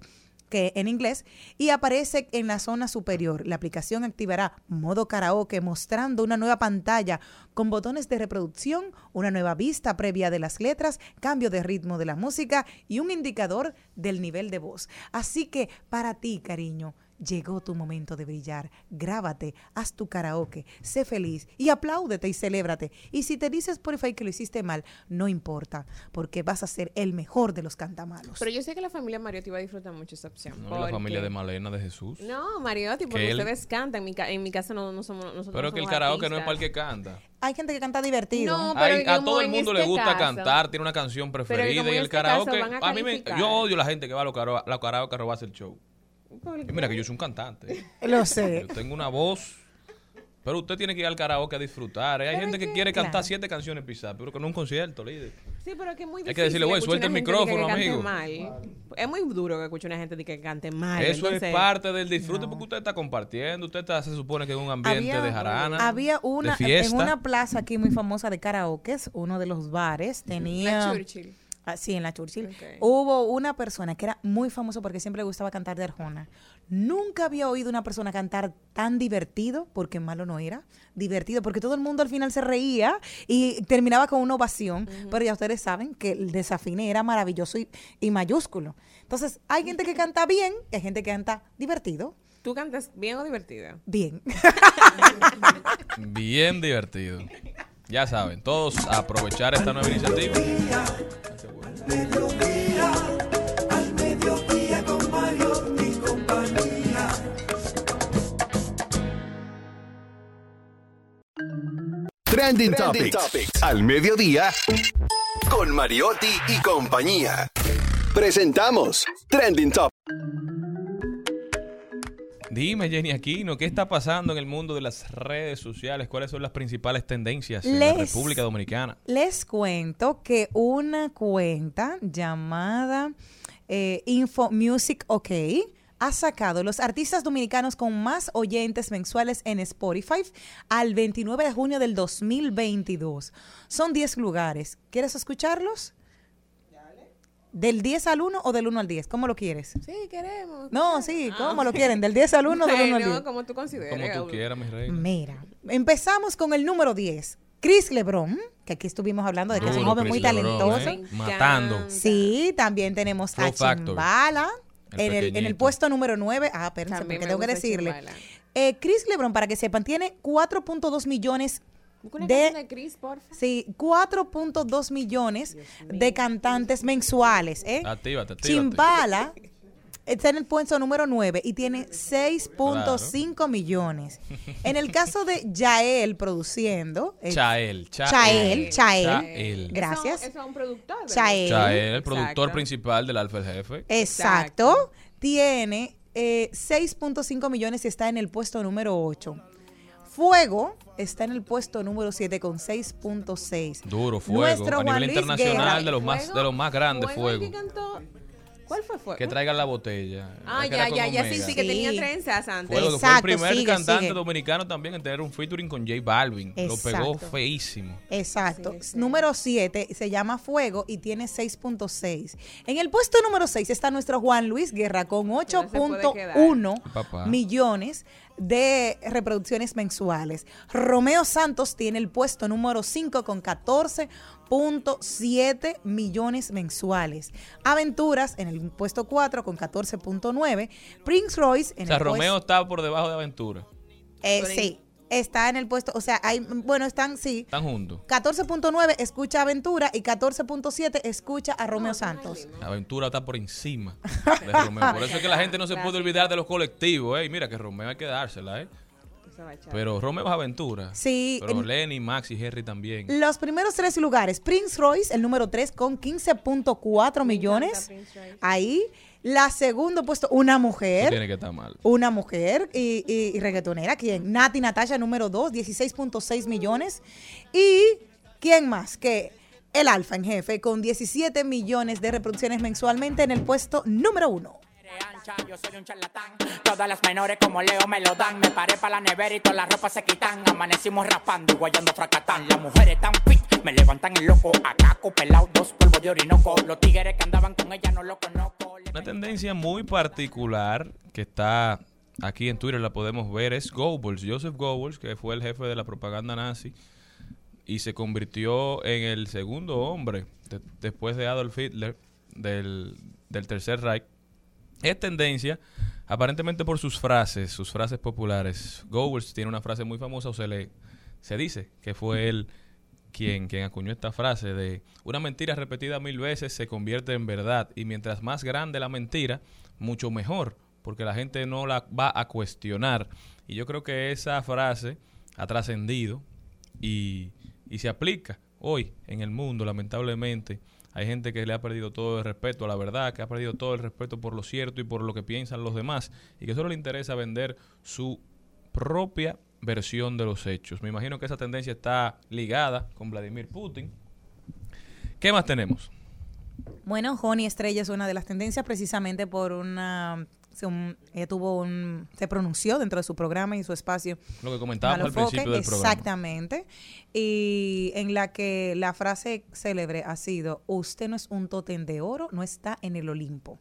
que en inglés y aparece en la zona superior. La aplicación activará modo karaoke mostrando una nueva pantalla con botones de reproducción, una nueva vista previa de las letras, cambio de ritmo de la música y un indicador del nivel de voz. Así que para ti, cariño, llegó tu momento de brillar. Grábate, haz tu karaoke, sé feliz y apláudete y celébrate. Y si te dices Spotify que lo hiciste mal, no importa, porque vas a ser el mejor de los cantamalos. Pero yo sé que la familia Mariotti va a disfrutar mucho esa opción. No, la porque- familia de Malena de Jesús. No, Mariotti, porque Que él- ustedes cantan. En mi, ca- en mi casa no, no somos nosotros. Pero no que el somos karaoke no es para el que canta. Hay gente que canta divertido. No, pero Hay- a todo el mundo le este gusta caso- cantar, tiene una canción preferida y en el este caso karaoke. van a A, mí me, yo odio la gente que va a los karaoke, la karaoke a robarse el show. ¿Por Y qué? mira que yo soy un cantante. Lo sé. Yo tengo una voz. Pero usted tiene que ir al karaoke a disfrutar. ¿eh? Hay Pero gente es que que, quiere cantar siete canciones pisadas, pero que no es un concierto, líder. Sí, pero es que es muy Hay difícil. que decirle, güey, suelta el que- micrófono, amigo. mal. Es muy duro que escuche una gente de que cante mal. Eso entonces- es parte del disfrute porque usted está compartiendo. Usted está, se supone que en un ambiente de jarana. había una de fiesta. en una plaza aquí muy famosa de karaoke, uno de los bares La tenía Churchill. Ah, sí, en la Churchill. Hubo una persona que era muy famosa porque siempre le gustaba cantar de Arjona. Nunca había oído una persona cantar tan divertido, porque malo no era, divertido, porque todo el mundo al final se reía y terminaba con una ovación, pero ya ustedes saben que el desafine era maravilloso y, y mayúsculo. Entonces, hay gente que canta bien y hay gente que canta divertido. ¿Tú cantas bien o divertido? Bien. Bien divertido. Ya saben, todos a aprovechar esta nueva iniciativa. Mediodía, al mediodía con Mario y compañía. Trending, Topics. Al mediodía. Con Mariotti y compañía. Presentamos Trending Topics. Dime, Jenny Aquino, ¿qué está pasando en el mundo de las redes sociales? ¿Cuáles son las principales tendencias en la República Dominicana? Les cuento que una cuenta llamada eh, Info Music OK ha sacado los artistas dominicanos con más oyentes mensuales en Spotify al 29 de junio del 2022. Son 10 lugares. ¿Quieres escucharlos? ¿Del 10 al 1 o del 1 al 10? ¿Cómo lo quieres? Sí, queremos. No, sí, ¿cómo lo quieren? ¿Del 10 al 1 o del 1 al 10? Bueno, como tú consideres. Como tú quieras, mi reina. Mira, empezamos con el número 10. Chris LeBron, que aquí estuvimos hablando de que es un Duro, joven muy Chris Lebron, talentoso. ¿eh? Matando. Sí, también tenemos Flow a. Chimbala El en el, en el puesto número 9. Ah, espérense, porque tengo que decirle. Eh, Chris LeBron, para que sepan, tiene 4.2 millones Busca una de de... Chris, porfa. Sí, 4.2 millones de cantantes mensuales. ¿eh? Actívate, actívate. Chimbala está en el puesto número 9 y tiene 6.5 millones. En el caso de Yael produciendo, Chael, Chael. Chael, Chael. Chael. Gracias. Es un productor. ¿verdad? Chael. Chael, el productor Exacto. principal del Alfa el Jefe. Exacto. Tiene eh, 6.5 millones y está en el puesto número 8. Fuego está en el puesto número 7 con 6.6. Duro, fuego. Nuestro a nivel Juan Luis internacional, Guerra. de los más, de los más grandes, Fuego ¿Cuál fue Fuego? Que traigan la botella. Ah, ya, ya, ya, sí, sí, que Sí. tenía trenzas antes. Fuego, que Exacto, fue el primer sigue, cantante sigue. dominicano también en tener un featuring con J Balvin. Lo pegó feísimo. Exacto. Sí, sí. Número 7 se llama Fuego y tiene 6.6. En el puesto número 6 está nuestro Juan Luis Guerra con se puede 8.1 Papá. millones de reproducciones mensuales. Romeo Santos tiene el puesto número 5 con 14.7 millones mensuales. Aventuras en el puesto 4 con 14.9. Prince Royce en O sea, el Romeo puesto... está por debajo de Aventura. eh, sí, está en el puesto, o sea, hay, bueno, están, sí, Están juntos. 14.9 escucha Aventura y 14.7 escucha a Romeo Santos. Aventura está por encima de Romeo. Por eso es que la gente no se puede olvidar de los colectivos. ¿eh? Y mira que Romeo hay que dársela, ¿eh? Esa bachata. Pero Romeo Aventura. Sí, Pero en- Lenny, Max y Henry también. Los primeros tres lugares, Prince Royce, el número 3 con 15.4 millones. Ahí. La segundo puesto, una Eso mujer. tiene que estar mal. Una mujer y, y- y reggaetonera. ¿Quién? Nati Natasha, número 2, 16.6 millones. Y ¿quién más? Que el Alfa en jefe, con 17 millones de reproducciones mensualmente en el puesto número 1. Ancha, yo soy un charlatán. Todas las menores como Leo me lo dan. Me paré para la nevera y todas las ropas se quitan. Amanecimos rapando y guayando fracatán. Las mujeres tan fit, me levantan el loco. Acaco, pelado, dos polvos de orinoco. Los tigres que andaban con ella no lo conozco. Una tendencia muy particular que está aquí en Twitter, la podemos ver, es Goebbels, Joseph Goebbels, que fue el jefe de la propaganda nazi y se convirtió en el segundo hombre de- después de Adolf Hitler del, del Tercer Reich. Es tendencia, aparentemente por sus frases, sus frases populares. Goebbels tiene una frase muy famosa, o se le se dice que fue él quien, quien acuñó esta frase de una mentira repetida mil veces se convierte en verdad y mientras más grande la mentira, mucho mejor, porque la gente no la va a cuestionar. Y yo creo que esa frase ha trascendido y, y se aplica hoy en el mundo, lamentablemente. Hay gente que le ha perdido todo el respeto a la verdad, que ha perdido todo el respeto por lo cierto y por lo que piensan los demás, y que solo le interesa vender su propia versión de los hechos. Me imagino que esa tendencia está ligada con Vladimir Putin. ¿Qué más tenemos? Bueno, Honey Estrella es una de las tendencias precisamente por una se, un- ella tuvo un, se pronunció dentro de su programa y su espacio. Lo que comentábamos al principio del programa. Exactamente. Y en la que la frase célebre ha sido, usted no es un tótem de oro, no está en el Olimpo.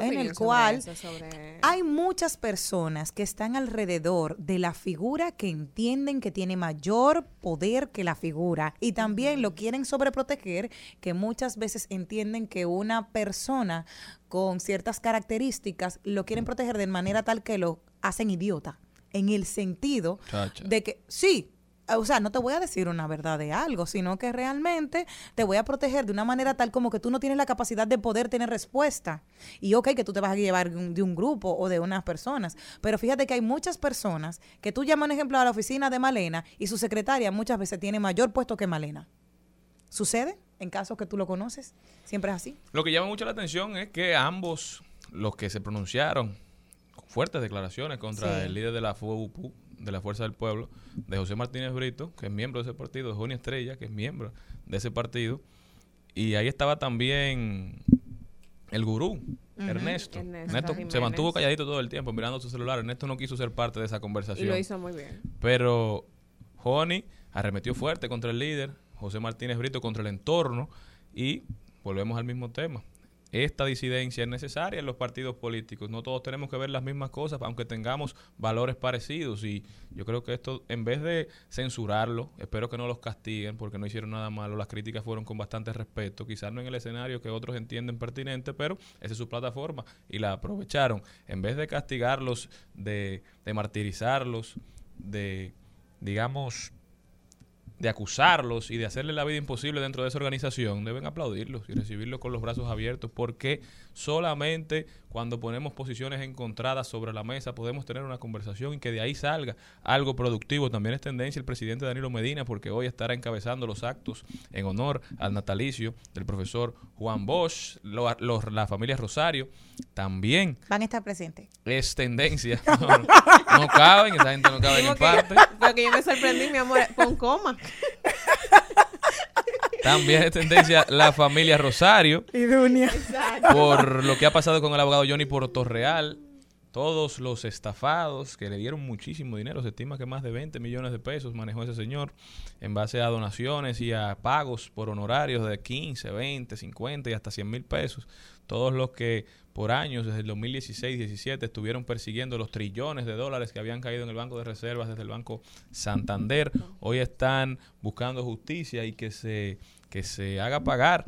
En el sobre cual eso, sobre- hay muchas personas que están alrededor de la figura que entienden que tiene mayor poder que la figura y también lo quieren sobreproteger, que muchas veces entienden que una persona con ciertas características lo quieren proteger de manera tal que lo hacen idiota, en el sentido Chacha. de que sí. O sea, no te voy a decir una verdad de algo, sino que realmente te voy a proteger de una manera tal como que tú no tienes la capacidad de poder tener respuesta. Y ok, que tú te vas a llevar de un, de un grupo o de unas personas. Pero fíjate que hay muchas personas que tú llamas, un ejemplo, a la oficina de Malena y su secretaria muchas veces tiene mayor puesto que Malena. ¿Sucede? En casos que tú lo conoces. Siempre es así. Lo que llama mucho la atención es que ambos, los que se pronunciaron con fuertes declaraciones contra Sí. el líder de la FUPU, de la Fuerza del Pueblo, de José Martínez Brito, que es miembro de ese partido, de Joni Estrella, que es miembro de ese partido, y ahí estaba también el gurú, Ernesto. Ernesto Ernesto se mantuvo calladito todo el tiempo mirando su celular. Ernesto no quiso ser parte de esa Y conversación. lo hizo muy bien. Pero Joni arremetió fuerte contra el líder, José Martínez Brito contra el entorno y volvemos al mismo tema. Esta disidencia es necesaria en los partidos políticos. No todos tenemos que ver las mismas cosas, aunque tengamos valores parecidos. Y yo creo que esto, en vez de censurarlo, espero que no los castiguen porque no hicieron nada malo. Las críticas fueron con bastante respeto, quizás no en el escenario que otros entienden pertinente, pero esa es su plataforma y la aprovecharon. En vez de castigarlos, de, de martirizarlos, de, digamos, de acusarlos y de hacerle la vida imposible dentro de esa organización, deben aplaudirlos y recibirlos con los brazos abiertos, porque solamente cuando ponemos posiciones encontradas sobre la mesa podemos tener una conversación y que de ahí salga algo productivo. También es tendencia el presidente Danilo Medina, porque hoy estará encabezando los actos en honor al natalicio del profesor Juan Bosch, lo- los- la familia Rosario, también Van a estar presentes. es tendencia. No, no, no caben, esa gente no cabe en parte. Porque yo me sorprendí, mi amor, con coma. También es tendencia la familia Rosario. Y Dunia. por lo que ha pasado con el abogado Johnny Portorreal, todos los estafados que le dieron muchísimo dinero, se estima que más de 20 millones de pesos manejó ese señor en base a donaciones y a pagos por honorarios de 15, 20, 50 y hasta 100 mil pesos. Todos los que por años, desde el 2016-17, estuvieron persiguiendo los trillones de dólares que habían caído en el Banco de Reservas desde el Banco Santander, hoy están buscando justicia y que se, que se haga pagar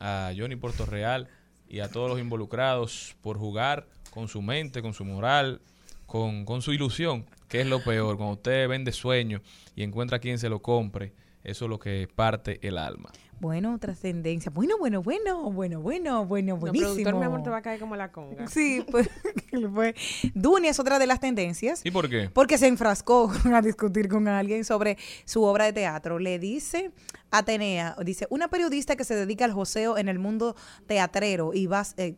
a Johnny Portorreal y a todos los involucrados por jugar con su mente, con su moral, con, con su ilusión, que es lo peor. Cuando usted vende sueños y encuentra a quien se lo compre, eso es lo que parte el alma. Bueno, trascendencia. Bueno, bueno, bueno, bueno, bueno, bueno, El buenísimo. productor, mi amor, te va a caer como la conga. Sí, pues, pues, Dunia es otra de las tendencias. ¿Y por qué? Porque se enfrascó a discutir con alguien sobre su obra de teatro. Le dice Atenea, dice, una periodista que se dedica al joseo en el mundo teatrero y va, eh,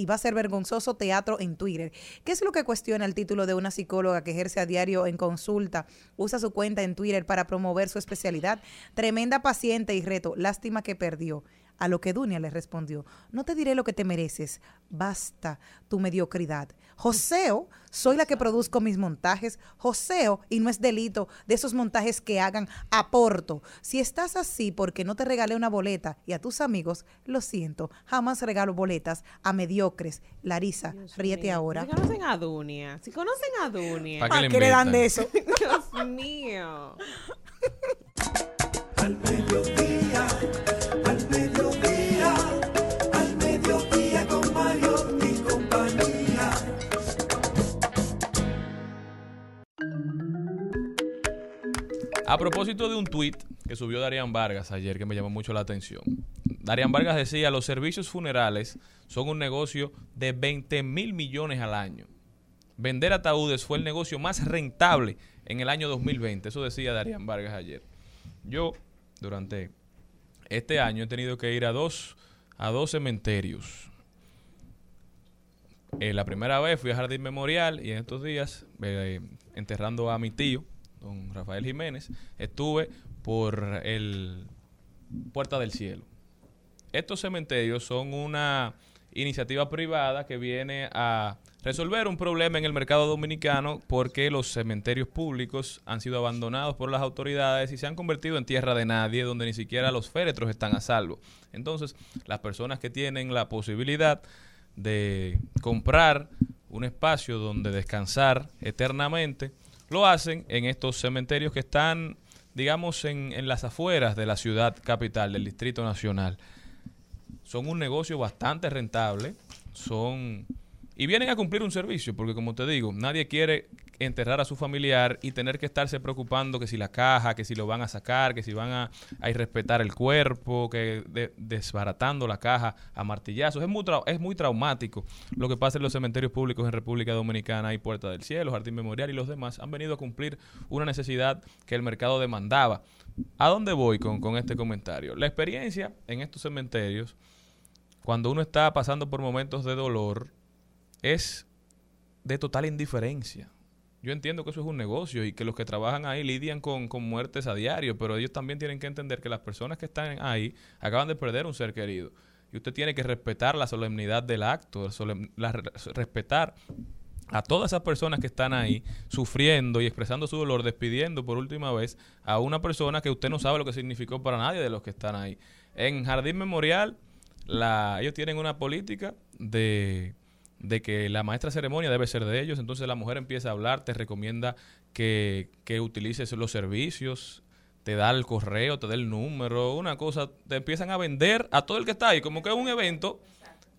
y va a ser vergonzoso teatro en Twitter. ¿Qué es lo que cuestiona el título de una psicóloga que ejerce a diario en consulta? Usa su cuenta en Twitter para promover su especialidad. Tremenda paciente y reto. Lástima que perdió. A lo que Dunia le respondió, no te diré lo que te mereces, basta tu mediocridad. Joseo, soy la que produzco mis montajes, joseo, y no es delito de esos montajes que hagan, aporto. Si estás así porque no te regalé una boleta y a tus amigos, lo siento, jamás regalo boletas a mediocres. Larisa, ríete Mío. ahora. Si conocen a Dunia, si conocen a Dunia. ¿Para qué le ¿Qué le dan de eso? Dios mío. Al mediodía, A propósito de un tuit que subió Darían Vargas ayer que me llamó mucho la atención. Darían Vargas decía, los servicios funerales son un negocio de 20 mil millones al año. Vender ataúdes fue el negocio más rentable en el año 2020. Eso decía Darían Vargas ayer. Yo, durante este año, he tenido que ir a dos, a dos cementerios. Eh, la primera vez fui a Jardín Memorial y en estos días, eh, enterrando a mi tío, don Rafael Jiménez, estuve por el Puerta del Cielo. Estos cementerios son una iniciativa privada que viene a resolver un problema en el mercado dominicano porque los cementerios públicos han sido abandonados por las autoridades y se han convertido en tierra de nadie donde ni siquiera los féretros están a salvo. Entonces, las personas que tienen la posibilidad de comprar un espacio donde descansar eternamente, lo hacen en estos cementerios que están, digamos, en, en las afueras de la ciudad capital, del Distrito Nacional. Son un negocio bastante rentable, son y vienen a cumplir un servicio, porque como te digo, nadie quiere enterrar a su familiar y tener que estarse preocupando que si la caja, que si lo van a sacar, que si van a, a irrespetar el cuerpo, que de- desbaratando la caja a martillazos. Es muy, es muy traumático lo que pasa en los cementerios públicos en República Dominicana y Puerta del Cielo, Jardín Memorial y los demás han venido a cumplir una necesidad que el mercado demandaba. ¿A dónde voy con, con este comentario? La experiencia en estos cementerios, cuando uno está pasando por momentos de dolor, es de total indiferencia. Yo entiendo que eso es un negocio y que los que trabajan ahí lidian con, con muertes a diario, pero ellos también tienen que entender que las personas que están ahí acaban de perder un ser querido. Y usted tiene que respetar la solemnidad del acto, respetar a todas esas personas que están ahí sufriendo y expresando su dolor, despidiendo por última vez a una persona que usted no sabe lo que significó para nadie de los que están ahí. En Jardín Memorial, ellos tienen una política de, de que la maestra ceremonia debe ser de ellos, entonces la mujer empieza a hablar, te recomienda que, que utilices los servicios, te da el correo, te da el número, una cosa, te empiezan a vender a todo el que está ahí, como que es un evento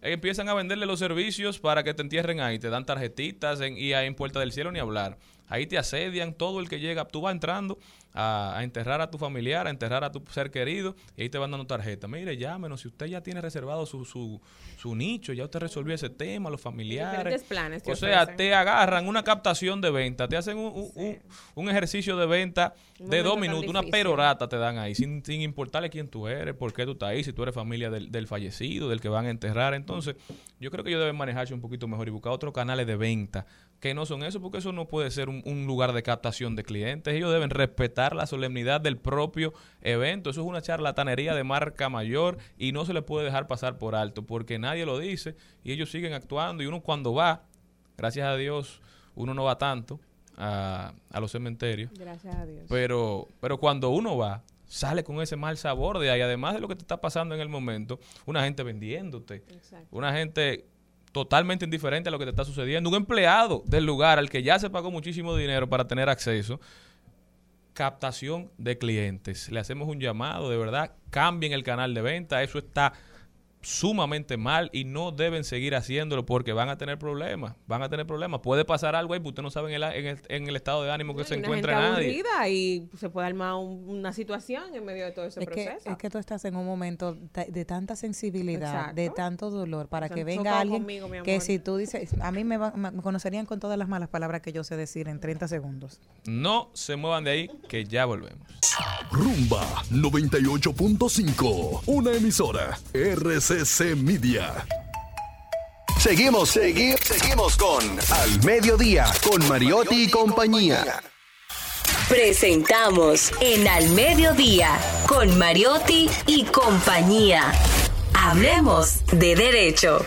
empiezan a venderle los servicios para que te entierren ahí. Te dan tarjetitas en, y ahí en Puerta del Cielo ni hablar. Ahí te asedian todo el que llega. Tú vas entrando a, a enterrar a tu familiar, a enterrar a tu ser querido y ahí te van dando tarjeta. Mire, llámenos. Si usted ya tiene reservado su, su, su nicho, ya usted resolvió ese tema, los familiares. Planes o sea, ofrecen. te agarran una captación de venta, te hacen un, un- un- un ejercicio de venta Un de dos minutos, una perorata te dan ahí, sin, sin importarle quién tú eres, por qué tú estás ahí, si tú eres familia del, del fallecido, del que van a enterrar. Entonces, yo creo que ellos deben manejarse un poquito mejor y buscar otros canales de venta que no son eso, porque eso no puede ser un, un lugar de captación de clientes. Ellos deben respetar la solemnidad del propio evento. Eso es una charlatanería de marca mayor y no se le puede dejar pasar por alto, porque nadie lo dice y ellos siguen actuando. Y uno cuando va, gracias a Dios, uno no va tanto a, a los cementerios. Gracias a Dios. Pero, pero cuando uno va, sale con ese mal sabor de ahí. Además de lo que te está pasando en el momento, una gente vendiéndote, Exacto. una gente totalmente indiferente a lo que te está sucediendo, un empleado del lugar al que ya se pagó muchísimo dinero para tener acceso. Captación de clientes. Le hacemos un llamado, de verdad, cambien el canal de venta. Eso está sumamente mal y no deben seguir haciéndolo porque van a tener problemas. Van a tener problemas. Puede pasar algo ahí, porque usted no sabe en el, en el, en el estado de ánimo que se encuentra gente nadie. aburrida y se puede armar un- una situación en medio de todo ese Es que, proceso. es que tú estás en un momento de tanta sensibilidad, de tanto dolor, para que venga alguien conmigo, que si tú dices, a mí me, va- me conocerían con todas las malas palabras que yo sé decir en 30 segundos. No se muevan de ahí, que ya volvemos. Rumba 98.5. Una emisora. RCC Media. Seguimos, seguimos, seguimos con Al Mediodía, con Mariotti y compañía. Presentamos en Al Mediodía con Mariotti y compañía. Hablemos de derecho.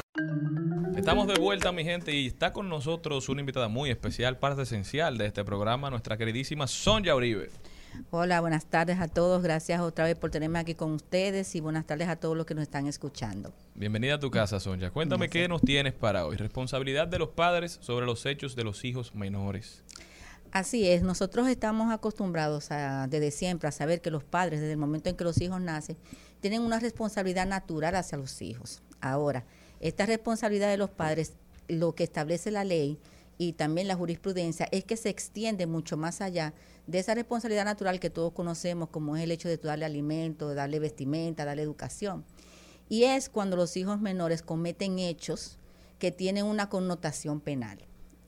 Estamos de vuelta, mi gente, y está con nosotros una invitada muy especial, parte esencial de este programa, nuestra queridísima Sonja Uribe. Hola, buenas tardes a todos. Gracias otra vez por tenerme aquí con ustedes y buenas tardes a todos los que nos están escuchando. Bienvenida a tu casa, Sonja. Cuéntame qué nos tienes para hoy. Responsabilidad de los padres sobre los hechos de los hijos menores. Así es, nosotros estamos acostumbrados a, desde siempre a saber que los padres, desde el momento en que los hijos nacen, tienen una responsabilidad natural hacia los hijos. Ahora, esta responsabilidad de los padres, lo que establece la ley y también la jurisprudencia, es que se extiende mucho más allá de esa responsabilidad natural que todos conocemos, como es el hecho de darle alimento, darle vestimenta, darle educación. Y es cuando los hijos menores cometen hechos que tienen una connotación penal.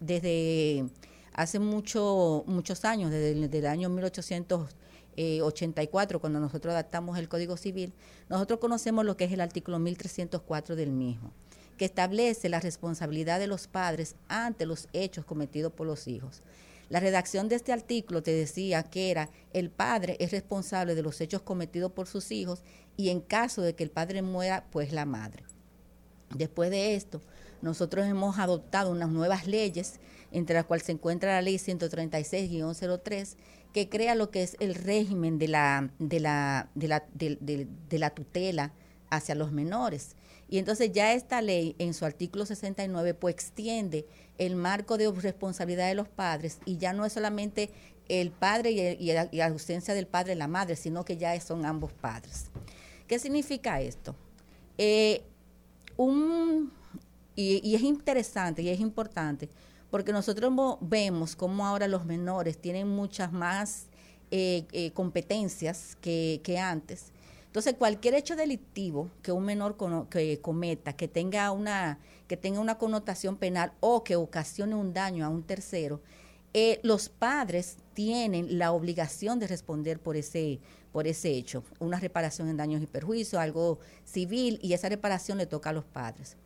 Desde hace mucho, muchos años, desde el, desde el año 1884, cuando nosotros adaptamos el Código Civil, nosotros conocemos lo que es el artículo 1304 del mismo, que establece la responsabilidad de los padres ante los hechos cometidos por los hijos. La redacción de este artículo te decía que era el padre es responsable de los hechos cometidos por sus hijos y en caso de que el padre muera, pues la madre. Después de esto, nosotros hemos adoptado unas nuevas leyes, entre las cuales se encuentra la ley 136-03, que crea lo que es el régimen de la, de la, de la, de, la tutela hacia los menores. Y entonces ya esta ley en su artículo 69 pues extiende el marco de responsabilidad de los padres y ya no es solamente el padre y, la, ausencia del padre y la madre, sino que ya son ambos padres. ¿Qué significa esto? Eh, un, y, es interesante y es importante porque nosotros mo- vemos cómo ahora los menores tienen muchas más eh, eh, competencias que antes. Entonces, cualquier hecho delictivo que un menor que cometa, que tenga una que tenga una connotación penal o que ocasione un daño a un tercero, eh, los padres tienen la obligación de responder por ese por ese hecho, una reparación en daños y perjuicios, algo civil y esa reparación le toca a los padres.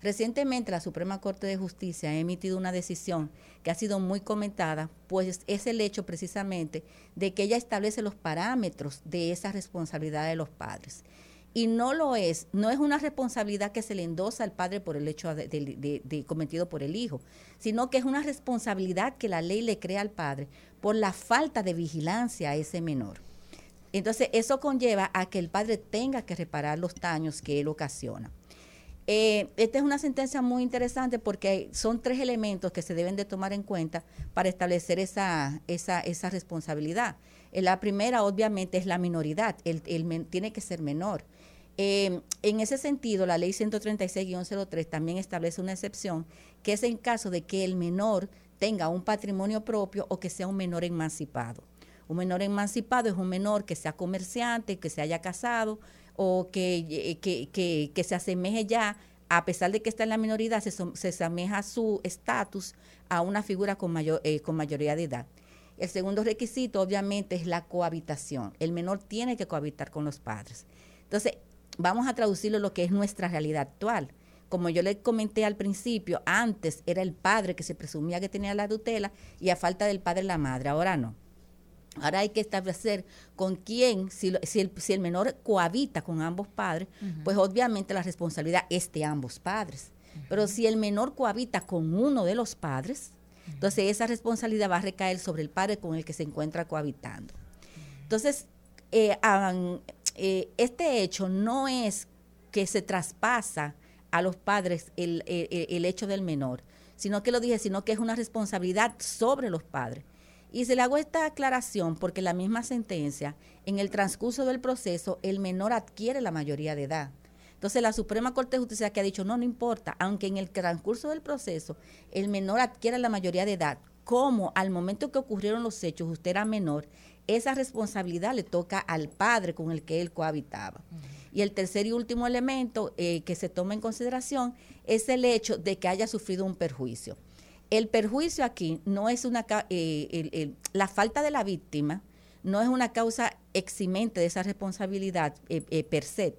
Recientemente la Suprema Corte de Justicia ha emitido una decisión que ha sido muy comentada, pues es el hecho precisamente de que ella establece los parámetros de esa responsabilidad de los padres. Y no lo es, no es una responsabilidad que se le endosa al padre por el hecho de, cometido por el hijo, sino que es una responsabilidad que la ley le crea al padre por la falta de vigilancia a ese menor. Entonces, eso conlleva a que el padre tenga que reparar los daños que él ocasiona. Eh, esta es una sentencia muy interesante porque son tres elementos que se deben de tomar en cuenta para establecer esa, esa, esa responsabilidad. Eh, la primera, obviamente, es la minoridad. El, el men- tiene que ser menor. Eh, en ese sentido, la ley 136-03 también establece una excepción, que es en caso de que el menor tenga un patrimonio propio o que sea un menor emancipado. Un menor emancipado es un menor que sea comerciante, que se haya casado o que, eh, que, que- que se asemeje ya, a pesar de que está en la minoridad, se, se asemeja su estatus a una figura con, mayor, eh, con mayoría de edad. El segundo requisito, obviamente, es la cohabitación. El menor tiene que cohabitar con los padres. Entonces, vamos a traducirlo lo que es nuestra realidad actual. Como yo le comenté al principio, antes era el padre que se presumía que tenía la tutela y a falta del padre la madre, ahora no. Ahora hay que establecer con quién, si, el, si el menor cohabita con ambos padres, pues obviamente la responsabilidad es de ambos padres. Pero si el menor cohabita con uno de los padres, entonces esa responsabilidad va a recaer sobre el padre con el que se encuentra cohabitando. Entonces, eh, eh, este hecho no es que se traspasa a los padres el, el- el hecho del menor, sino que lo dije, sino que es una responsabilidad sobre los padres. Y se le hago esta aclaración porque la misma sentencia, en el transcurso del proceso, el menor adquiere la mayoría de edad. Entonces la Suprema Corte de Justicia que ha dicho, no, no importa, aunque en el transcurso del proceso el menor adquiera la mayoría de edad, como al momento que ocurrieron los hechos usted era menor, esa responsabilidad le toca al padre con el que él cohabitaba. Y el tercer y último elemento eh, que se toma en consideración es el hecho de que haya sufrido un perjuicio. El perjuicio aquí no es una eh, el- la falta de la víctima no es una causa eximente de esa responsabilidad eh, eh, per se,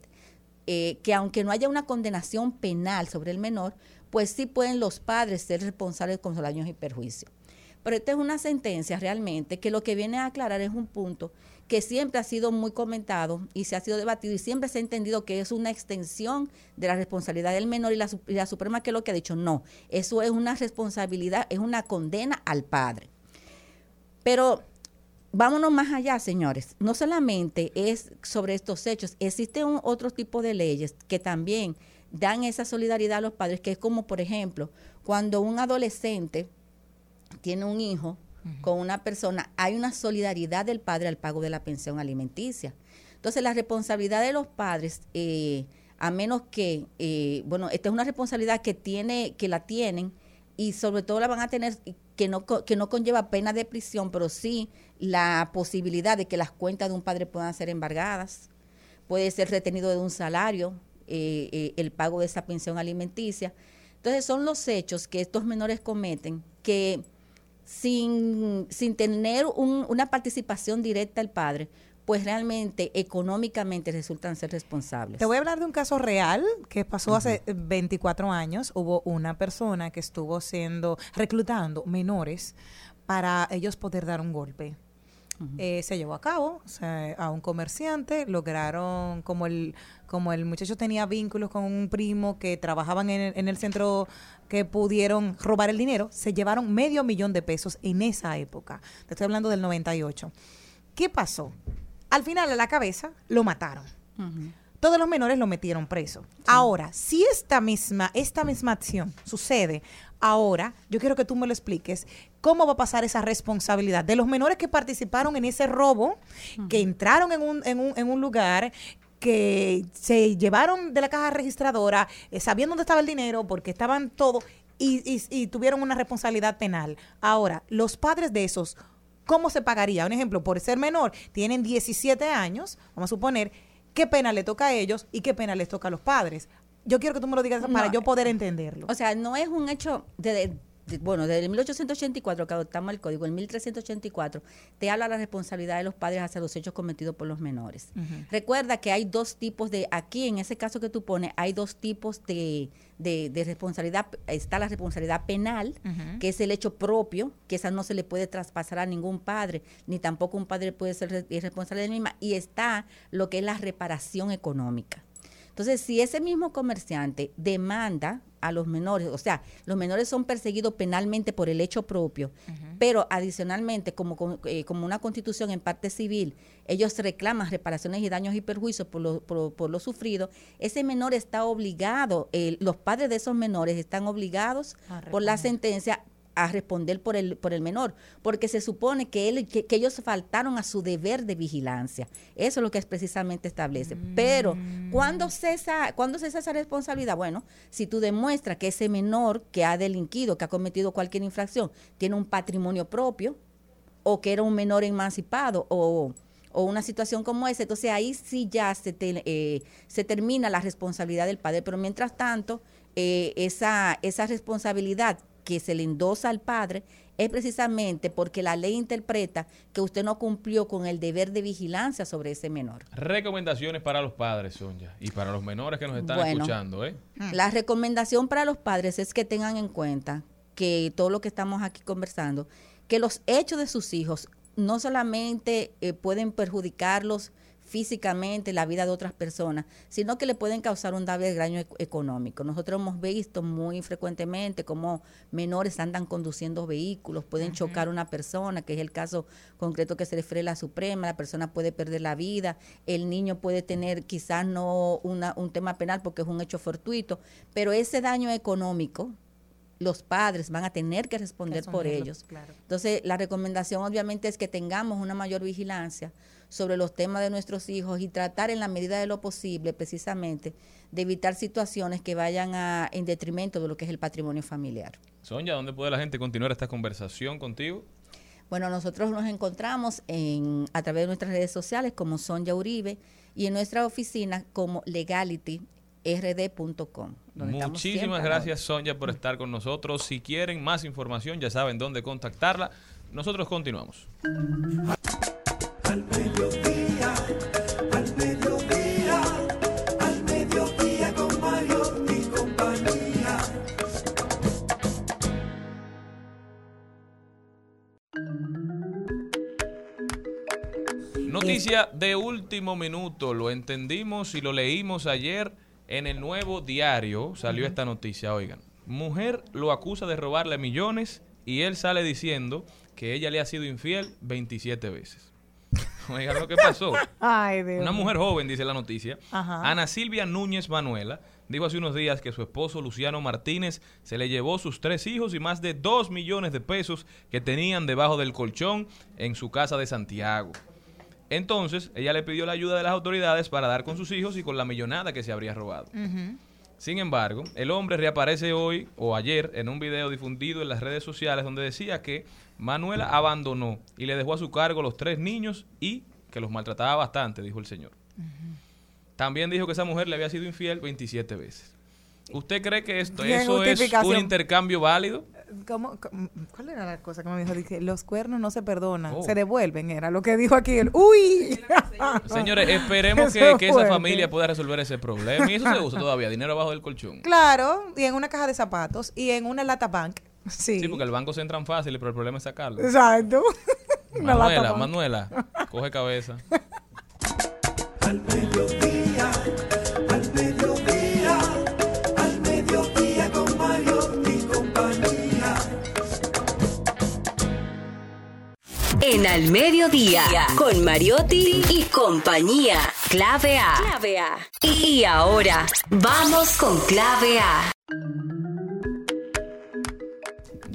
eh, que aunque no haya una condenación penal sobre el menor, pues sí pueden los padres ser responsables con los daños y perjuicios. Pero esta es una sentencia realmente que lo que viene a aclarar es un punto que siempre ha sido muy comentado y se ha sido debatido y siempre se ha entendido que es una extensión de la responsabilidad del menor y la, la Suprema que es lo que ha dicho, no, eso es una responsabilidad, es una condena al padre. Pero vámonos más allá, señores. No solamente es sobre estos hechos, existe un otro tipo de leyes que también dan esa solidaridad a los padres, que es como, por ejemplo, cuando un adolescente tiene un hijo con una persona, hay una solidaridad del padre al pago de la pensión alimenticia. Entonces, la responsabilidad de los padres, eh, a menos que, eh, bueno, esta es una responsabilidad que tiene, que la tienen y sobre todo la van a tener que no, que no conlleva pena de prisión, pero sí la posibilidad de que las cuentas de un padre puedan ser embargadas, puede ser retenido de un salario, eh, eh, el pago de esa pensión alimenticia. Entonces son los hechos que estos menores cometen que sin, sin tener un- una participación directa del padre, pues realmente económicamente resultan ser responsables. Te voy a hablar de un caso real que pasó hace 24 años. Hubo una persona que estuvo siendo reclutando menores para ellos poder dar un golpe. Eh, se llevó a cabo o sea, a un comerciante, lograron, como el, como el muchacho tenía vínculos con un primo que trabajaban en el, en el centro que pudieron robar el dinero, se llevaron medio millón de pesos en esa época. Te estoy hablando del 98. ¿Qué pasó? Al final a la cabeza lo mataron. Todos los menores lo metieron preso. Ahora, si esta misma, esta misma acción sucede ahora, yo quiero que tú me lo expliques, ¿cómo va a pasar esa responsabilidad de los menores que participaron en ese robo, que entraron en un, en un, en un lugar, que se llevaron de la caja registradora, eh, sabiendo dónde estaba el dinero, porque estaban todos, y, y- y tuvieron una responsabilidad penal. Ahora, los padres de esos, ¿cómo se pagaría? Un ejemplo, por ser menor, tienen 17 años, vamos a suponer, ¿qué pena le toca a ellos y qué pena les toca a los padres? Yo quiero que tú me lo digas para yo poder entenderlo. O sea, no es un hecho de, bueno, desde el 1884 que adoptamos el código, el 1384, te habla la responsabilidad de los padres hacia los hechos cometidos por los menores. Recuerda que hay dos tipos de, aquí en ese caso que tú pones, hay dos tipos de, de- de responsabilidad. Está la responsabilidad penal, que es el hecho propio, que esa no se le puede traspasar a ningún padre, ni tampoco un padre puede ser re- responsable de la misma. Y está lo que es la reparación económica. Entonces, si ese mismo comerciante demanda a los menores, o sea, los menores son perseguidos penalmente por el hecho propio, pero adicionalmente, como, eh, como una constitución en parte civil, ellos reclaman reparaciones y daños y perjuicios por lo, por, por lo sufrido, ese menor está obligado, eh, los padres de esos menores están obligados por la sentencia a responder por el, por el menor, porque se supone que, él, que, que ellos faltaron a su deber de vigilancia. Eso es lo que es precisamente establece. Pero, ¿cuándo cesa, ¿cuándo cesa esa responsabilidad? Bueno, si tú demuestras que ese menor que ha delinquido, que ha cometido cualquier infracción, tiene un patrimonio propio, o que era un menor emancipado, o, o una situación como esa, entonces ahí sí ya se, te- eh, se termina la responsabilidad del padre. Pero mientras tanto, eh, esa, esa responsabilidad que se le endosa al padre es precisamente porque la ley interpreta que usted no cumplió con el deber de vigilancia sobre ese menor. Recomendaciones para los padres, Sonia, y para los menores que nos están Bueno. escuchando, ¿eh? La recomendación para los padres es que tengan en cuenta que todo lo que estamos aquí conversando, que los hechos de sus hijos no solamente eh, pueden perjudicarlos físicamente la vida de otras personas, sino que le pueden causar un daño daño ec- económico. Nosotros hemos visto muy frecuentemente cómo menores andan conduciendo vehículos, pueden chocar a una persona, que es el caso concreto que se refiere a la Suprema, la persona puede perder la vida, el niño puede tener quizás no una, un tema penal porque es un hecho fortuito, pero ese daño económico los padres van a tener que responder por ellos. claro. Entonces, la recomendación obviamente es que tengamos una mayor vigilancia sobre los temas de nuestros hijos y tratar en la medida de lo posible precisamente de evitar situaciones que vayan a, en detrimento de lo que es el patrimonio familiar. Sonia, ¿dónde puede la gente continuar esta conversación contigo? Bueno, nosotros nos encontramos en, a través de nuestras redes sociales como Sonja Uribe y en nuestra oficina como legalityrd.com. Muchísimas gracias, Sonia, por estar con nosotros. Si quieren más información, ya saben dónde contactarla. Nosotros continuamos. Al mediodía, al mediodía, al mediodía con Mario y compañía. Noticia de último minuto, lo entendimos y lo leímos ayer en el nuevo diario, salió esta noticia, oigan. Mujer lo acusa de robarle millones y él sale diciendo que ella le ha sido infiel 27 veces. Oigan lo que pasó. Ay, Dios. Una mujer joven, dice la noticia, Ajá. Ana Silvia Núñez Manuela, dijo hace unos días que su esposo Luciano Martínez se le llevó sus tres hijos y más de dos millones de pesos que tenían debajo del colchón en su casa de Santiago. Entonces, ella le pidió la ayuda de las autoridades para dar con sus hijos y con la millonada que se habría robado. Sin embargo, el hombre reaparece hoy o ayer en un video difundido en las redes sociales donde decía que Manuela abandonó y le dejó a su cargo los tres niños y que los maltrataba bastante, dijo el señor. También dijo que esa mujer le había sido infiel 27 veces. ¿Usted cree que esto eso es un intercambio válido? ¿Cómo- cómo- ¿Cuál era la cosa que me dijo? Dije, los cuernos no se perdonan, Oh. se devuelven, era lo que dijo aquí el... ¡Uy! Señores, esperemos que, que esa familia pueda resolver ese problema. Y eso se usa todavía, dinero abajo del colchón. Claro, y en una caja de zapatos y en una lata bank. Sí. Sí, porque el banco se entran fácil, pero el problema es sacarlo. Exacto. Manuela. Manuela, coge cabeza. Al mediodía, al mediodía, al mediodía con Mario y compañía. En Al Mediodía, con Mariotti y compañía. Clave A. Y ahora, vamos con Clave A.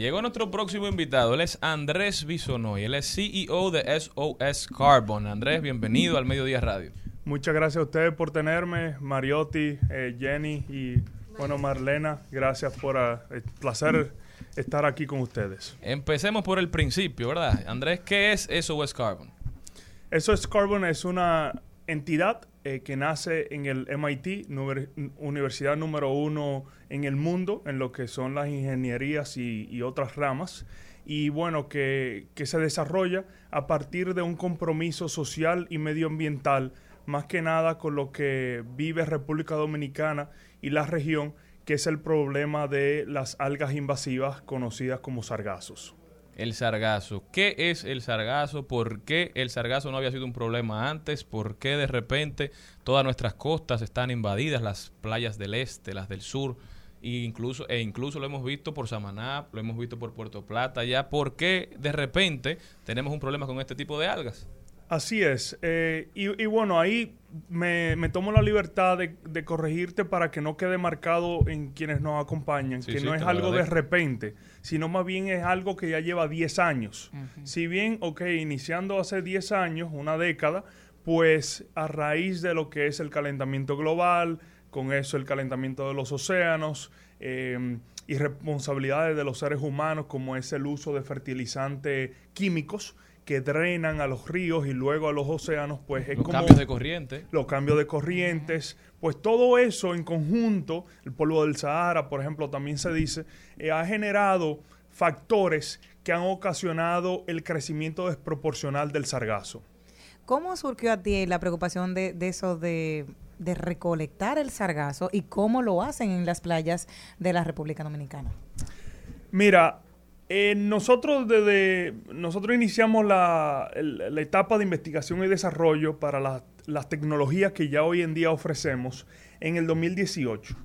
Llegó nuestro próximo invitado. Él es Andrés Bisonoy. Él es CEO de SOS Carbon. Andrés, bienvenido al Mediodía Radio. Muchas gracias a ustedes por tenerme, Mariotti, eh, Jenny y bueno Marlena. Gracias por ah, el placer estar aquí con ustedes. Empecemos por el principio, ¿verdad? Andrés, ¿qué es SOS Carbon? SOS Carbon es una entidad eh, que nace en el MIT, universidad número uno en el mundo, en lo que son las ingenierías y, y otras ramas. Y bueno, que, que se desarrolla a partir de un compromiso social y medioambiental, más que nada con lo que vive República Dominicana y la región, que es el problema de las algas invasivas conocidas como sargazos. El sargazo. ¿Qué es el sargazo? ¿Por qué el sargazo no había sido un problema antes? ¿Por qué de repente todas nuestras costas están invadidas, las playas del este, las del sur? E incluso, e incluso lo hemos visto por Samaná, lo hemos visto por Puerto Plata ya. ¿Por qué de repente tenemos un problema con este tipo de algas? Así es. eh, y, y bueno, ahí me, me tomo la libertad de, de corregirte para que no quede marcado en quienes nos acompañan, Sí, que sí, no es algo de repente, sino más bien es algo que ya lleva 10 años. Si bien, ok, iniciando hace 10 años, una década, pues a raíz de lo que es el calentamiento global, con eso el calentamiento de los océanos, eh, y responsabilidades de los seres humanos como es el uso de fertilizantes químicos que drenan a los ríos y luego a los océanos, pues es Los como cambios de corriente. los cambios de corrientes, pues todo eso en conjunto, el polvo del Sahara, por ejemplo, también se dice, eh, ha generado factores que han ocasionado el crecimiento desproporcional del sargazo. ¿Cómo surgió a ti la preocupación de, de eso de, de recolectar el sargazo y cómo lo hacen en las playas de la República Dominicana? Mira, eh, nosotros desde nosotros iniciamos la, la etapa de investigación y desarrollo para la- las tecnologías que ya hoy en día ofrecemos en el 2018.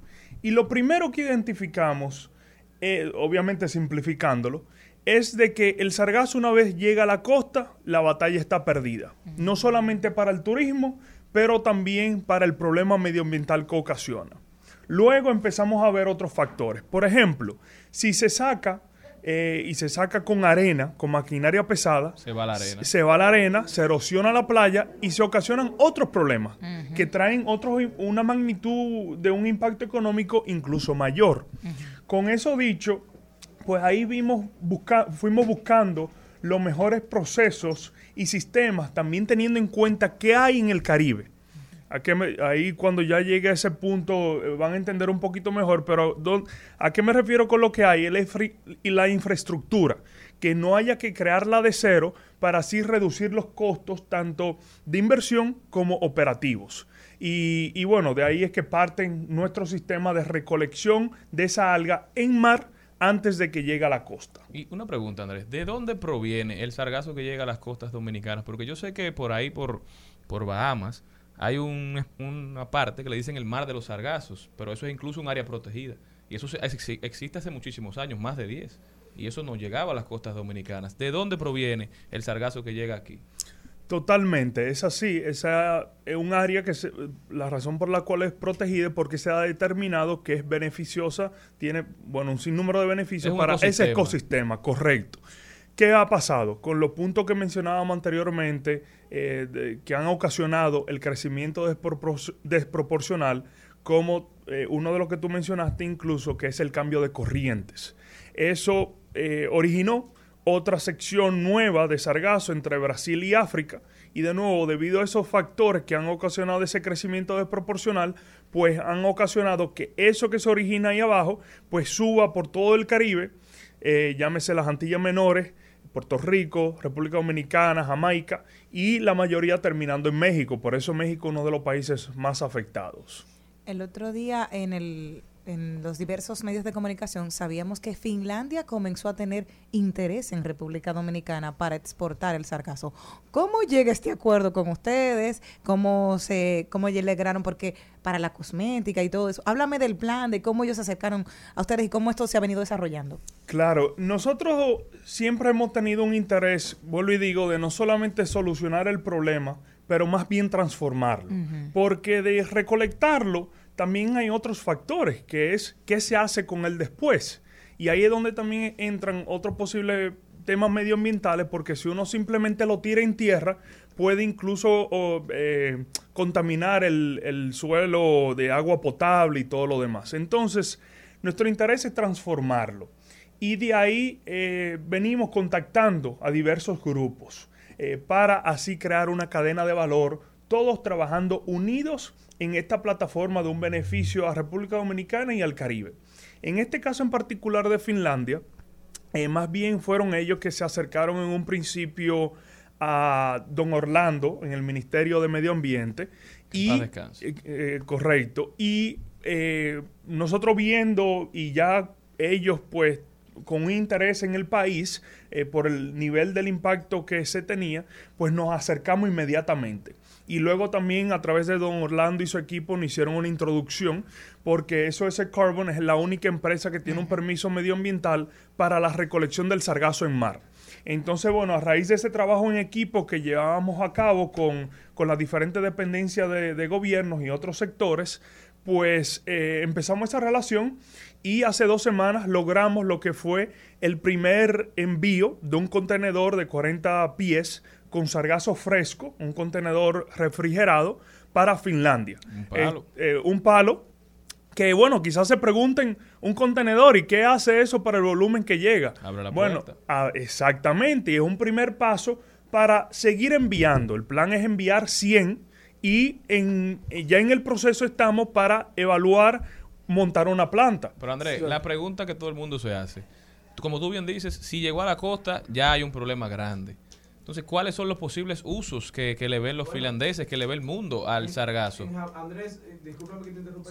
Y lo primero que identificamos, eh, obviamente simplificándolo, es de que el sargazo una vez llega a la costa, la batalla está perdida. No solamente para el turismo, pero también para el problema medioambiental que ocasiona. Luego empezamos a ver otros factores. Por ejemplo, si se saca eh, y se saca con arena, con maquinaria pesada, Se va a la arena. se va la arena, se erosiona la playa y se ocasionan otros problemas que traen otros, una magnitud de un impacto económico incluso mayor. Con eso dicho, pues ahí vimos busca- fuimos buscando los mejores procesos y sistemas, también teniendo en cuenta qué hay en el Caribe. ¿A qué ahí cuando ya llegue a ese punto eh, van a entender un poquito mejor, pero ¿dó- ¿a qué me refiero con lo que hay? El y la infraestructura, que no haya que crearla de cero para así reducir los costos tanto de inversión como operativos. Y, y bueno, de ahí es que parten nuestro sistema de recolección de esa alga en mar antes de que llegue a la costa. Y una pregunta, Andrés. ¿De dónde proviene el sargazo que llega a las costas dominicanas? Porque yo sé que por ahí, por, por Bahamas, hay un- una parte que le dicen el mar de los sargazos, pero eso es incluso un área protegida. Y eso existe hace muchísimos años, más de 10. Y eso no llegaba a las costas dominicanas. ¿De dónde proviene el sargazo que llega aquí? Totalmente, es así. Esa es un área que se- la razón por la cual es protegida es porque se ha determinado que es beneficiosa, tiene bueno un sinnúmero de beneficios Es para ese ecosistema, correcto. ¿Qué ha pasado? Con los puntos que mencionábamos anteriormente, eh, que han ocasionado el crecimiento despropor- desproporcional, como eh, uno de los que tú mencionaste incluso, que es el cambio de corrientes. Eso eh, originó otra sección nueva de sargazo entre Brasil y África. Y de nuevo, debido a esos factores que han ocasionado ese crecimiento desproporcional, pues han ocasionado que eso que se origina ahí abajo, pues suba por todo el Caribe, llámese las Antillas Menores, Puerto Rico, República Dominicana, Jamaica, y la mayoría terminando en México. Por eso México es uno de los países más afectados. El otro día en el en los diversos medios de comunicación sabíamos que Finlandia comenzó a tener interés en República Dominicana para exportar el sargazo. ¿Cómo llega este acuerdo con ustedes? ¿Cómo se cómo lograron? Porque para la cosmética y todo eso. Háblame del plan, de cómo ellos se acercaron a ustedes y cómo esto se ha venido desarrollando. Claro, nosotros siempre hemos tenido un interés, vuelvo y digo, de no solamente solucionar el problema, pero más bien transformarlo. Porque de recolectarlo también hay otros factores, que es qué se hace con el después. Y ahí es donde también entran otros posibles temas medioambientales, porque si uno simplemente lo tira en tierra, puede incluso eh, contaminar el, suelo de agua potable y todo lo demás. Entonces, nuestro interés es transformarlo. Y de ahí eh, venimos contactando a diversos grupos. Eh, para así crear una cadena de valor, todos trabajando unidos en esta plataforma de un beneficio a República Dominicana y al Caribe. En este caso en particular de Finlandia, eh, más bien fueron ellos que se acercaron en un principio a don Orlando en el Ministerio de Medio Ambiente. Y, eh, correcto. Y nosotros viendo y ya ellos pues con un interés en el país eh, por el nivel del impacto que se tenía, pues nos acercamos inmediatamente. Y luego también a través de don Orlando y su equipo nos hicieron una introducción, porque SOS Carbon es la única empresa que tiene un permiso medioambiental para la recolección del sargazo en mar. Entonces, bueno, a raíz de ese trabajo en equipo que llevábamos a cabo con, las diferentes dependencias de, de gobiernos y otros sectores, pues eh, empezamos esa relación y hace dos semanas logramos lo que fue el primer envío de un contenedor de 40 pies con sargazo fresco, un contenedor refrigerado para Finlandia. Un palo. Eh, eh, un palo que, bueno, quizás se pregunten, un contenedor, ¿y qué hace eso para el volumen que llega? Abre la bueno, ah, exactamente, y es un primer paso para seguir enviando. El plan es enviar 100 y en, ya en el proceso estamos para evaluar montar una planta. Pero Andrés, la pregunta que todo el mundo se hace, como tú bien dices, si llegó a la costa ya hay un problema grande. Entonces, ¿cuáles son los posibles usos que, le ven los finlandeses, que le ve el mundo al sargazo? Andrés, eh, discúlpame que te interrumpa,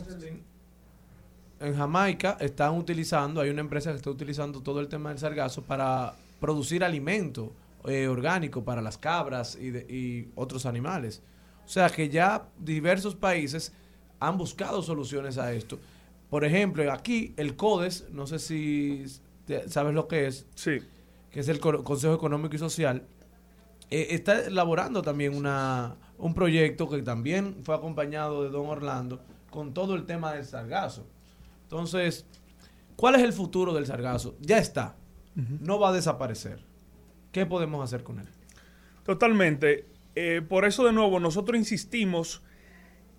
En Jamaica están utilizando, hay una empresa que está utilizando todo el tema del sargazo para producir alimento eh, orgánico para las cabras y, y otros animales. O sea que ya diversos países han buscado soluciones a esto. Por ejemplo, aquí el CODES, no sé si sabes lo que es, sí. que es el Consejo Económico y Social, eh, está elaborando también una, un proyecto que también fue acompañado de Don Orlando con todo el tema del sargazo. Entonces, ¿cuál es el futuro del sargazo? Ya está, no va a desaparecer. ¿Qué podemos hacer con él? Totalmente. Eh, por eso de nuevo nosotros insistimos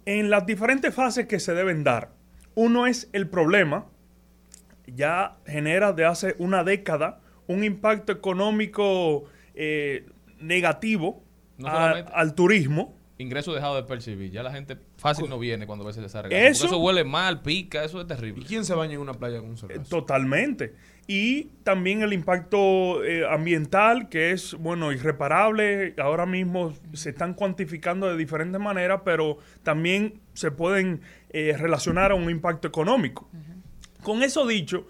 en las diferentes fases que se deben dar. Uno es el problema, ya genera de hace una década un impacto económico eh, negativo al turismo. Ingreso dejado de percibir. Ya la gente fácil no viene cuando ve ese sargazo. Eso, eso huele mal, pica, eso es terrible. ¿Y quién se baña en una playa con un sargazo? totalmente y también el impacto eh, ambiental que es bueno irreparable ahora mismo se están cuantificando de diferentes maneras pero también se pueden eh, relacionar a un impacto económico con eso dicho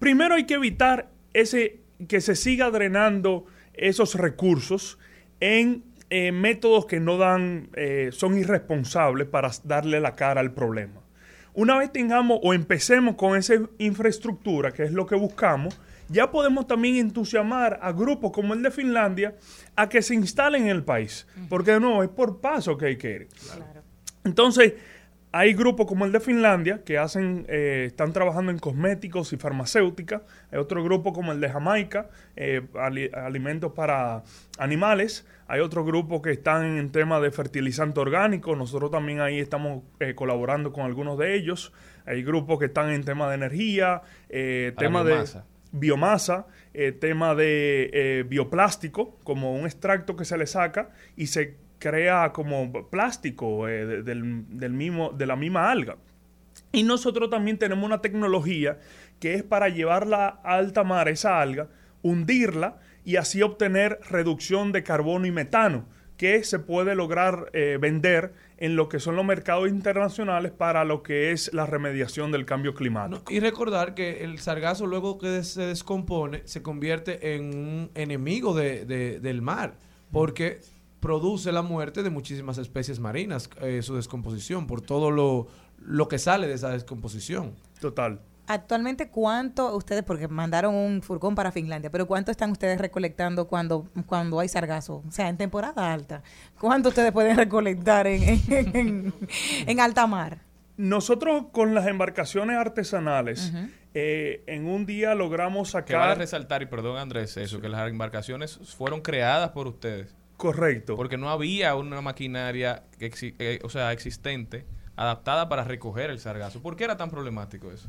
primero hay que evitar ese que se siga drenando esos recursos en eh, métodos que no dan son irresponsables para darle la cara al problema una vez tengamos o empecemos con esa infraestructura, que es lo que buscamos, ya podemos también entusiasmar a grupos como el de Finlandia a que se instalen en el país. Porque de nuevo, es por paso que hay que ir. Entonces, hay grupos como el de Finlandia que hacen, eh, están trabajando en cosméticos y farmacéutica. Hay otro grupo como el de Jamaica, eh, alimentos para animales. Hay otro grupo que están en tema de fertilizante orgánico. Nosotros también ahí estamos eh, colaborando con algunos de ellos. Hay grupos que están en tema de energía, tema de biomasa, tema de bioplástico, como un extracto que se le saca y se crea como plástico eh, del, mismo, de la misma alga. Y nosotros también tenemos una tecnología que es para llevarla a alta mar, esa alga, hundirla y así obtener reducción de carbono y metano, que se puede lograr eh, vender en lo que son los mercados internacionales para lo que es la remediación del cambio climático. Y recordar que el sargazo luego que se descompone se convierte en un enemigo de- de- del mar porque produce la muerte de muchísimas especies marinas, eh, su descomposición, por todo lo, lo que sale de esa descomposición. Total. Actualmente, ¿cuánto ustedes, porque mandaron un furgón para Finlandia, pero cuánto están ustedes recolectando cuando, cuando hay sargazo? O sea, en temporada alta. ¿Cuánto ustedes pueden recolectar en, en, en- en alta mar? Nosotros con las embarcaciones artesanales, eh, en un día logramos Que vale sacar... resaltar, y perdón Andrés, eso, que las embarcaciones fueron creadas por ustedes. Correcto. Porque no había una maquinaria, exi- eh, o sea, existente, adaptada para recoger el sargazo. ¿Por qué era tan problemático eso?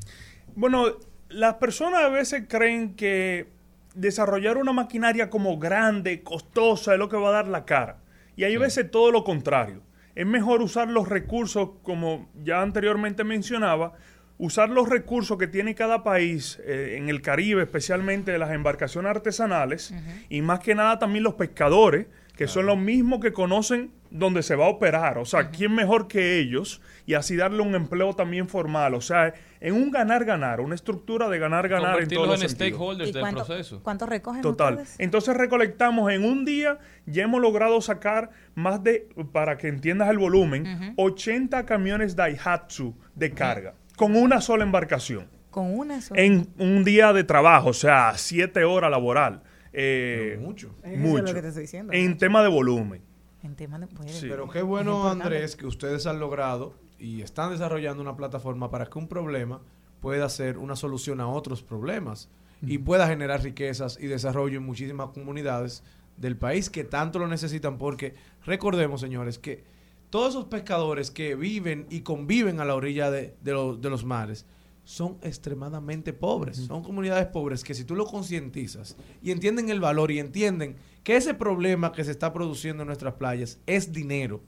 Bueno, las personas a veces creen que desarrollar una maquinaria como grande, costosa, es lo que va a dar la cara. Y hay veces todo lo contrario. Es mejor usar los recursos, como ya anteriormente mencionaba, usar los recursos que tiene cada país, eh, en el Caribe, especialmente las embarcaciones artesanales, y más que nada también los pescadores, que son los mismos que conocen dónde se va a operar. O sea, ¿quién mejor que ellos? Y así darle un empleo también formal. O sea, en un ganar-ganar, una estructura de ganar-ganar en todos los en sentidos. stakeholders ¿Y del cuánto, proceso. cuánto recogen Total. ustedes? Entonces recolectamos en un día, ya hemos logrado sacar más de, para que entiendas el volumen, 80 camiones Daihatsu de carga, con una sola embarcación. Con una sola. En un día de trabajo, o sea, siete horas laboral. Eh, mucho. Es Mucho. lo que te estoy diciendo. En tema de volumen. En tema de... puede. Sí. Pero qué bueno. Andrés, que ustedes han logrado y están desarrollando una plataforma para que un problema pueda ser una solución a otros problemas y pueda generar riquezas y desarrollo en muchísimas comunidades del país que tanto lo necesitan porque recordemos, señores, que todos esos pescadores que viven y conviven a la orilla de, de lo- de los mares son extremadamente pobres. Son comunidades pobres que si tú lo concientizas y entienden el valor y entienden que ese problema que se está produciendo en nuestras playas es dinero,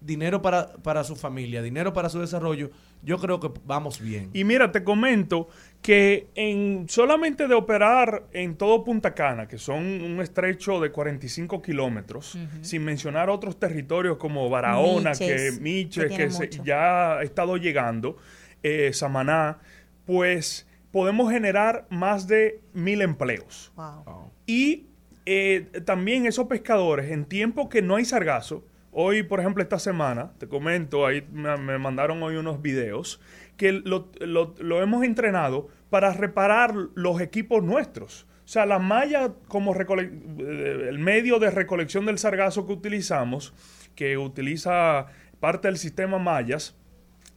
dinero para, para su familia, dinero para su desarrollo, yo creo que vamos bien. Y mira, te comento que en solamente de operar en todo Punta Cana, que son un estrecho de 45 kilómetros, sin mencionar otros territorios como Barahona, Miches, que que Miches, que, tiene se- ya ha estado llegando, eh, Samaná, pues podemos generar más de mil empleos. Wow. Y eh, también esos pescadores, en tiempo que no hay sargazo, hoy, por ejemplo, esta semana, te comento, ahí me, me mandaron hoy unos videos, que lo, lo- lo hemos entrenado para reparar los equipos nuestros. O sea, la malla como eh, el medio de recolección del sargazo que utilizamos, que utiliza parte del sistema mallas,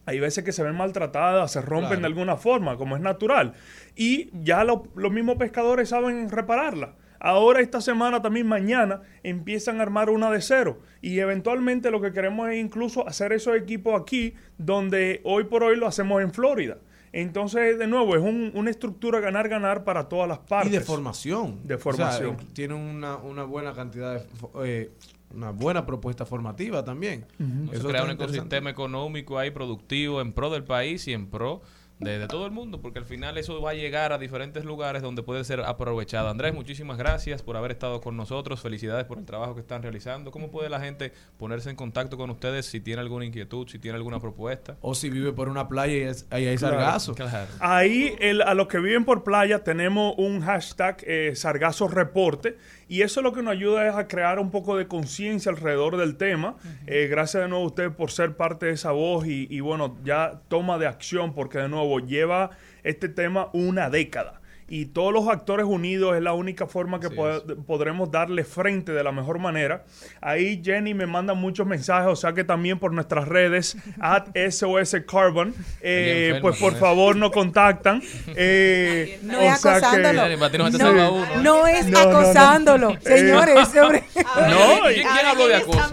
hay veces que se ven maltratadas, se rompen Claro. de alguna forma, como es natural. Y ya lo- los mismos pescadores saben repararla. Ahora, esta semana, también mañana, empiezan a armar una de cero. Y eventualmente lo que queremos es incluso hacer esos equipos aquí, donde hoy por hoy lo hacemos en Florida. Entonces, de nuevo, es un- una estructura ganar-ganar para todas las partes. Y de formación. De O sea, formación. tiene una, una buena cantidad de... eh, una buena propuesta formativa también. Eso Eso crea un ecosistema económico ahí productivo en pro del país y en pro de, de todo el mundo, porque al final eso va a llegar a diferentes lugares donde puede ser aprovechado. Andrés, muchísimas gracias por haber estado con nosotros. Felicidades por el trabajo que están realizando. ¿Cómo puede la gente ponerse en contacto con ustedes si tiene alguna inquietud, si tiene alguna propuesta? O si vive por una playa y es- ahí hay Claro. sargazo. Claro. Ahí, el- a los que viven por playa, tenemos un hashtag eh, Sargazo Reporte. Y eso lo que nos ayuda es a crear un poco de conciencia alrededor del tema. Eh, gracias de nuevo a usted por ser parte de esa voz y, y, bueno, ya toma de acción porque de nuevo lleva este tema una década. Y todos los actores unidos es la única forma que pod- podremos darle frente de la mejor manera. Ahí Jenny me manda muchos mensajes, o sea que también por nuestras redes, at SOS Carbon, eh, enferma pues por eso. favor nos contactan. Eh, No o es sea que- acosándolo. Ti no No, no es No, no, no. acosándolo, Eh, señores. sobre- No, ¿Quién, habló de acoso?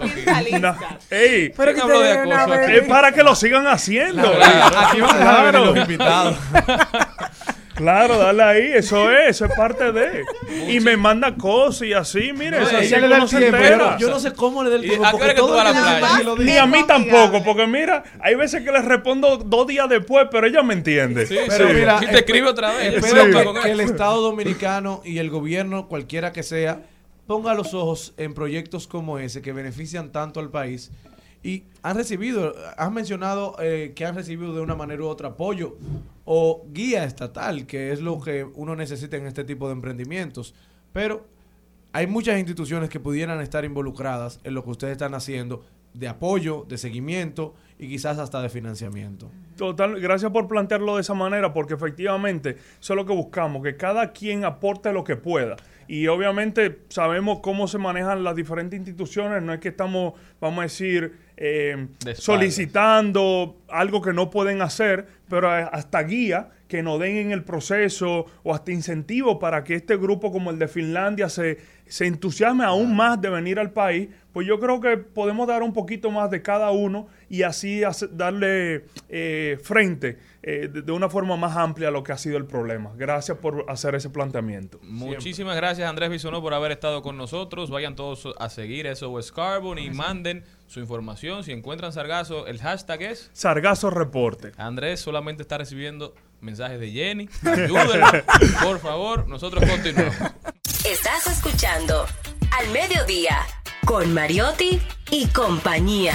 No, ey, Pero ¿Quién que habló de acoso es para que lo sigan haciendo. Claro. Aquí van a los invitados. Claro, dale ahí, eso es, eso es parte de. Y me manda cosas y así, mire, No, así le da el se tiempo. entera. Yo, yo no sé cómo le da el ¿Y tiempo. a porque tú todo vas a el la playa? lo Ni a mí tampoco, porque mira, hay veces que les respondo dos días después, pero ella me entiende. Sí, Pero sí. mira, Si te escribe otra vez. Espero Sí. que, Con que el. Estado Dominicano y el gobierno, cualquiera que sea, ponga los ojos en proyectos como ese que benefician tanto al país y han recibido, has mencionado eh, que han recibido de una manera u otra apoyo o guía estatal, que es lo que uno necesita en este tipo de emprendimientos. Pero hay muchas instituciones que pudieran estar involucradas en lo que ustedes están haciendo de apoyo, de seguimiento y quizás hasta de financiamiento. Total, gracias por plantearlo de esa manera, porque efectivamente eso es lo que buscamos, que cada quien aporte lo que pueda. Y obviamente sabemos cómo se manejan las diferentes instituciones, no es que estamos, vamos a decir, eh, solicitando algo que no pueden hacer, pero hasta guía que nos den en el proceso o hasta incentivo para que este grupo como el de Finlandia se, se entusiasme aún más de venir al país, pues yo creo que podemos dar un poquito más de cada uno y así darle eh, frente eh, de, de una forma más amplia a lo que ha sido el problema. Gracias por hacer ese planteamiento. Muchísimas gracias Andrés Bisonó por haber estado con nosotros. Vayan todos a seguir SOS Carbon y manden su información. Si encuentran Sargazo, el hashtag es Sargazo Reporte. Andrés solamente está recibiendo mensajes de Jenny. Ayúdenlo, por favor. Nosotros continuamos. Estás escuchando Al Mediodía con Mariotti y compañía.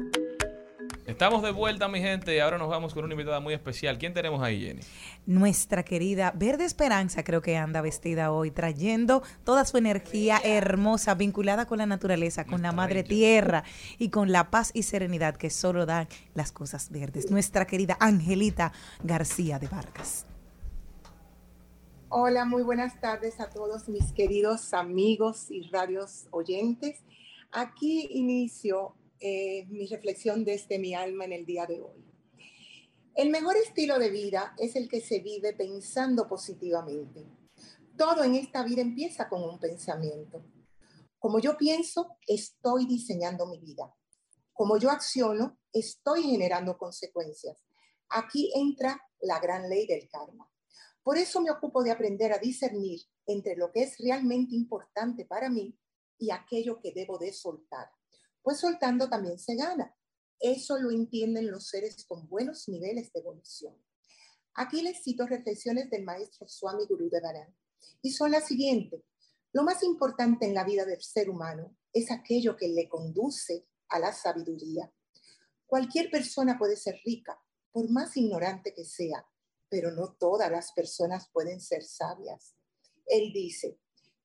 Estamos de vuelta, mi gente, y ahora nos vamos con una invitada muy especial. ¿Quién tenemos ahí, Jenny? Nuestra querida Verde Esperanza creo que anda vestida hoy, trayendo toda su energía hermosa, vinculada con la naturaleza, con la madre tierra y con la paz y serenidad que solo dan las cosas verdes. Nuestra querida Angelita García de Vargas. Hola, muy buenas tardes a todos mis queridos amigos y radios oyentes. Aquí inicio eh, mi reflexión desde mi alma en el día de hoy. El mejor estilo de vida es el que se vive pensando positivamente. Todo en esta vida empieza con un pensamiento. Como yo pienso, estoy diseñando mi vida. Como yo acciono, estoy generando consecuencias. Aquí entra la gran ley del karma. Por eso me ocupo de aprender a discernir entre lo que es realmente importante para mí y aquello que debo de soltar. Pues soltando también se gana. Eso lo entienden los seres con buenos niveles de evolución. Aquí les cito reflexiones del maestro Swami Guru de Varan y son las siguientes. Lo más importante en la vida del ser humano es aquello que le conduce a la sabiduría. Cualquier persona puede ser rica, por más ignorante que sea, pero no todas las personas pueden ser sabias. Él dice,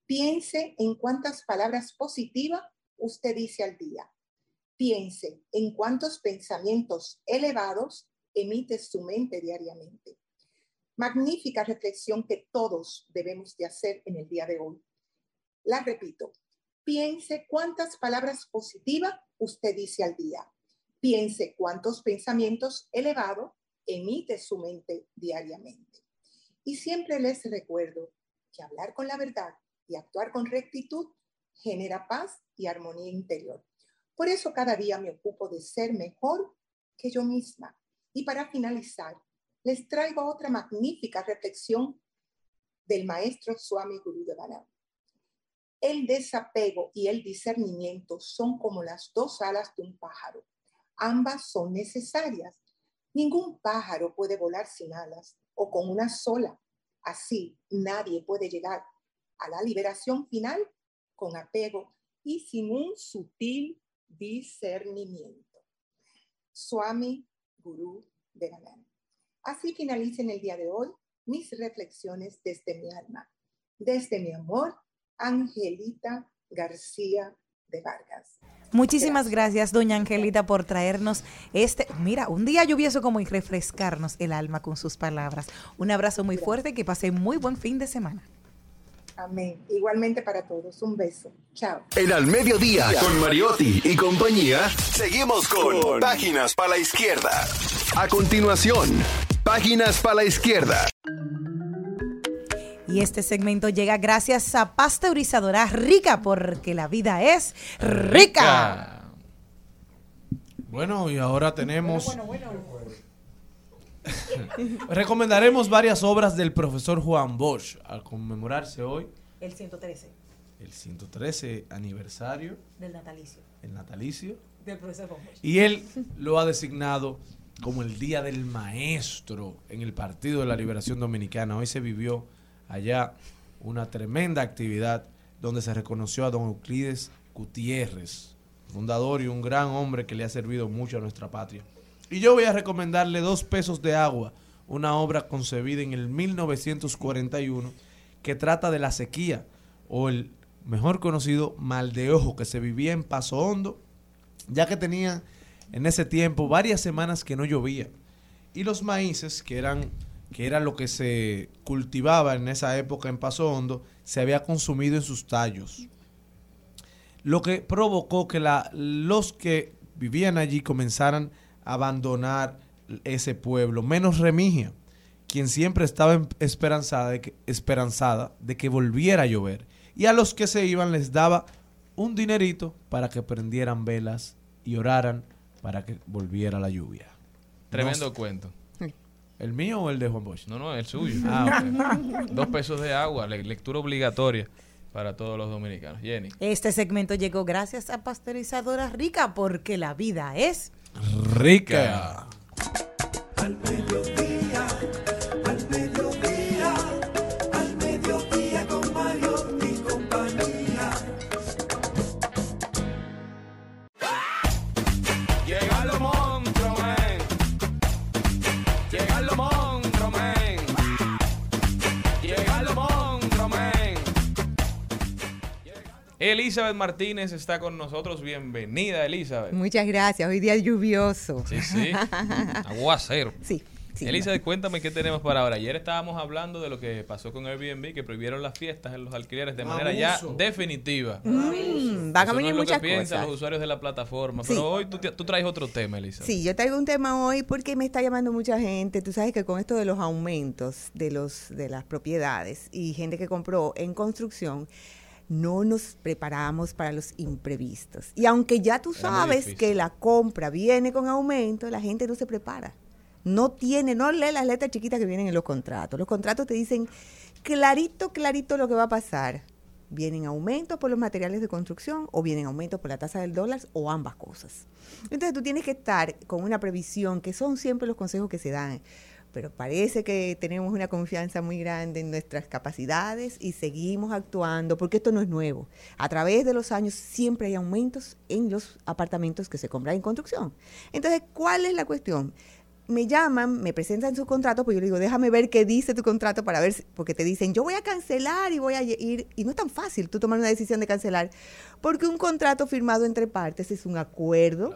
piense en cuántas palabras positivas usted dice al día. Piense en cuántos pensamientos elevados emite su mente diariamente. Magnífica reflexión que todos debemos de hacer en el día de hoy. La repito, piense cuántas palabras positivas usted dice al día. Piense cuántos pensamientos elevados emite su mente diariamente. Y siempre les recuerdo que hablar con la verdad y actuar con rectitud genera paz y armonía interior. Por eso cada día me ocupo de ser mejor que yo misma. Y para finalizar, les traigo otra magnífica reflexión del maestro Swami Guru de El desapego y el discernimiento son como las dos alas de un pájaro. Ambas son necesarias. Ningún pájaro puede volar sin alas o con una sola. Así, nadie puede llegar a la liberación final con apego y sin un sutil discernimiento. Swami Guru de Ganan. Así finalicen el día de hoy mis reflexiones desde mi alma, desde mi amor, Angelita García de Vargas. Muchísimas gracias, doña Angelita, por traernos este, mira, un día lluvioso como y refrescarnos el alma con sus palabras. Un abrazo muy fuerte y que pase muy buen fin de semana. Amén. Igualmente para todos. Un beso. Chao. En Al Mediodía, con Mariotti y compañía, seguimos con Páginas para la Izquierda. A continuación, Páginas para la Izquierda. Y este segmento llega gracias a Pasteurizadora Rica, porque la vida es rica. Bueno, y ahora tenemos... Recomendaremos varias obras del profesor Juan Bosch al conmemorarse hoy El 113. el 113 aniversario, Del natalicio. el natalicio, Del profesor Bomboy. y él lo ha designado como el Día del Maestro en el Partido de la Liberación Dominicana. Hoy se vivió allá una tremenda actividad donde se reconoció a don Euclides Gutiérrez, fundador y un gran hombre que le ha servido mucho a nuestra patria. Y yo voy a recomendarle Dos Pesos de Agua, una obra concebida en el 1941 que trata de la sequía o el mejor conocido mal de ojo que se vivía en Paso Hondo, ya que tenía en ese tiempo varias semanas que no llovía. Y los maíces, que eran, que era lo que se cultivaba en esa época en Paso Hondo, se había consumido en sus tallos. Lo que provocó que la- los que vivían allí comenzaran a abandonar ese pueblo, menos Remigia, quien siempre estaba em- esperanzada de que, esperanzada de que volviera a llover. Y a los que se iban les daba un dinerito para que prendieran velas y oraran para que volviera la lluvia. Tremendo cuento. ¿El mío o el de Juan Bosch? No, no, el suyo. Ah, ok. Dos pesos de agua, le- lectura obligatoria para todos los dominicanos. Jenny. Este segmento llegó gracias a Pasteurizadora Rica porque la vida es Rica. Elizabeth Martínez está con nosotros. Bienvenida, Elizabeth. Muchas gracias. Hoy día lluvioso. Sí, sí. Aguacero. Sí. sí. Elizabeth, cuéntame qué tenemos para ahora. Ayer estábamos hablando de lo que pasó con Airbnb, que prohibieron las fiestas en los alquileres de manera ya definitiva. Mm, van a Eso no venir es lo muchas que piensan los usuarios de la plataforma. Sí. Pero hoy tú, tú traes otro tema, Elizabeth. Sí, yo traigo un tema hoy porque me está llamando mucha gente. Tú sabes que con esto de los aumentos de los de las propiedades y gente que compró en construcción, no nos preparamos para los imprevistos. Y aunque ya tú sabes que la compra viene con aumento, la gente no se prepara. No tiene, no lee las letras chiquitas que vienen en los contratos. Los contratos te dicen clarito, clarito lo que va a pasar. Vienen aumentos por los materiales de construcción o vienen aumentos por la tasa del dólar o ambas cosas. Entonces tú tienes que estar con una previsión, que son siempre los consejos que se dan. Pero parece que tenemos una confianza muy grande en nuestras capacidades y seguimos actuando, porque esto no es nuevo. A través de los años siempre hay aumentos en los apartamentos que se compran en construcción. Entonces, ¿cuál es la cuestión? me llaman, me presentan su contrato, pues yo le digo, déjame ver qué dice tu contrato para ver, porque te dicen, yo voy a cancelar y voy a ir, y no es tan fácil tú tomar una decisión de cancelar, porque un contrato firmado entre partes es un acuerdo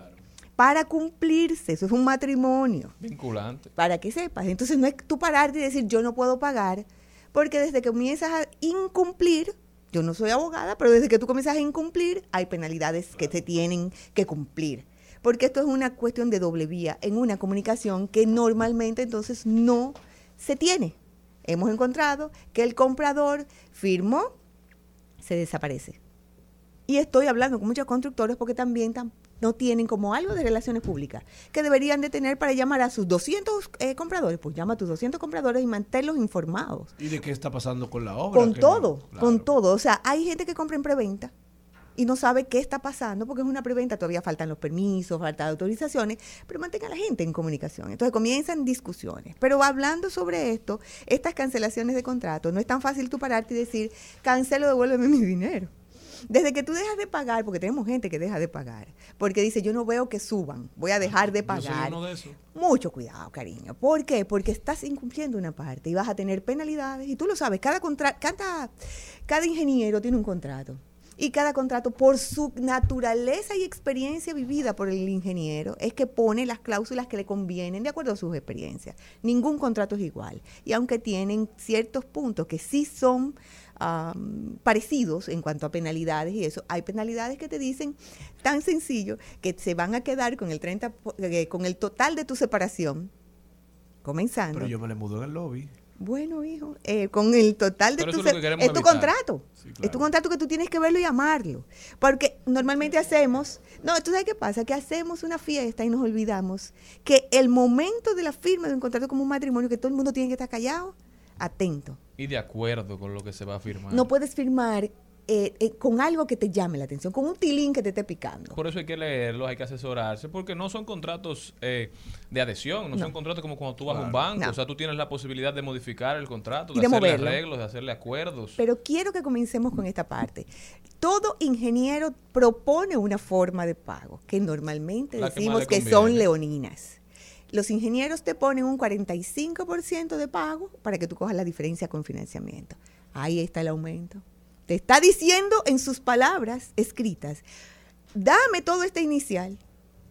para cumplirse, eso es un matrimonio, Vinculante. para que sepas. Entonces no es tú pararte y decir, yo no puedo pagar, porque desde que comienzas a incumplir, yo no soy abogada, pero desde que tú comienzas a incumplir, hay penalidades que se tienen que cumplir porque esto es una cuestión de doble vía en una comunicación que normalmente entonces no se tiene. Hemos encontrado que el comprador firmó, se desaparece. Y estoy hablando con muchos constructores porque también tam- no tienen como algo de relaciones públicas que deberían de tener para llamar a sus 200 eh, compradores. Pues llama a tus 200 compradores y manténlos informados. ¿Y de qué está pasando con la obra? Con todo, no- con todo. O sea, hay gente que compra en preventa y no sabe qué está pasando porque es una preventa, todavía faltan los permisos, faltan autorizaciones, pero mantenga a la gente en comunicación. Entonces comienzan discusiones. Pero hablando sobre esto, estas cancelaciones de contrato, no es tan fácil tú pararte y decir, cancelo, devuélveme mi dinero. Desde que tú dejas de pagar, porque tenemos gente que deja de pagar, porque dice, yo no veo que suban, voy a dejar de Yo soy pagar. uno de esos. Mucho cuidado, cariño. ¿Por qué? Porque estás incumpliendo una parte y vas a tener penalidades. Y tú lo sabes, cada, contra cada, cada ingeniero tiene un contrato. Y cada contrato, por su naturaleza y experiencia vivida por el ingeniero, es que pone las cláusulas que le convienen de acuerdo a sus experiencias. Ningún contrato es igual. Y aunque tienen ciertos puntos que sí son am, parecidos en cuanto a penalidades y eso, hay penalidades que te dicen tan sencillo que se van a quedar con el 30, po- eh, con el total de tu separación, comenzando. Pero yo me le mudo en el lobby. Bueno, hijo, eh, con el total de Pero tu es lo se- que queremos es tu evitar. contrato. Es tu contrato que tú tienes que verlo y amarlo. Porque normalmente hacemos, no, tú sabes qué pasa, que hacemos una fiesta y nos olvidamos que el momento de la firma de un contrato como un matrimonio, que todo el mundo tiene que estar callado, atento. Y de acuerdo con lo que se va a firmar. No puedes firmar eh, eh, con algo que te llame la atención, con un tilín que te esté picando. Por eso hay que leerlos, hay que asesorarse, porque no son contratos eh, de adhesión, no, No. son contratos como cuando tú vas a un banco. No. O sea, tú tienes la posibilidad de modificar el contrato, de, de hacerle moverlo. arreglos, de hacerle acuerdos. Pero quiero que comencemos con esta parte. Todo ingeniero propone una forma de pago, que normalmente La decimos que, son leoninas. Los ingenieros te ponen un 45% de pago para que tú cojas la diferencia con financiamiento. Ahí está el aumento. Te está diciendo en sus palabras escritas, dame todo este inicial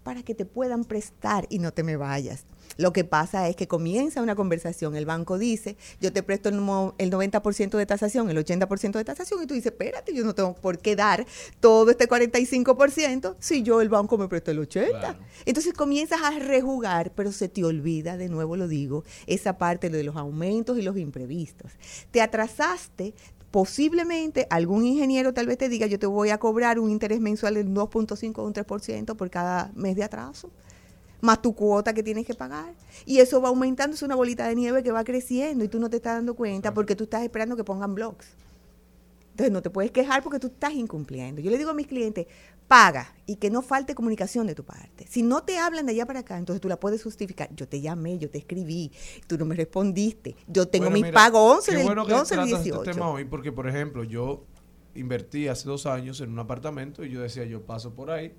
para que te puedan prestar y no te me vayas. Lo que pasa es que comienza una conversación, el banco dice, yo te presto el, mo- el 90% de tasación, el 80% de tasación, y tú dices, espérate, yo no tengo por qué dar todo este 45% si yo el banco me presta el 80%. Entonces comienzas a rejugar, pero se te olvida, de nuevo lo digo, esa parte de los aumentos y los imprevistos. Te atrasaste, posiblemente algún ingeniero tal vez te diga, yo te voy a cobrar un interés mensual del 2.5 o un 3% por cada mes de atraso, más tu cuota que tienes que pagar. Y eso va aumentando, es una bolita de nieve que va creciendo y tú no te estás dando cuenta porque tú estás esperando que pongan blogs. Entonces no te puedes quejar porque tú estás incumpliendo. Yo le digo a mis clientes, paga y que no falte comunicación de tu parte. Si no te hablan de allá para acá, entonces tú la puedes justificar. Yo te llamé, yo te escribí, tú no me respondiste. Yo tengo Bueno, mi mira, pago 11 qué del bueno que 11 del tratas 18. este tema hoy porque, por ejemplo, yo invertí hace dos años en un apartamento y yo decía, yo paso por ahí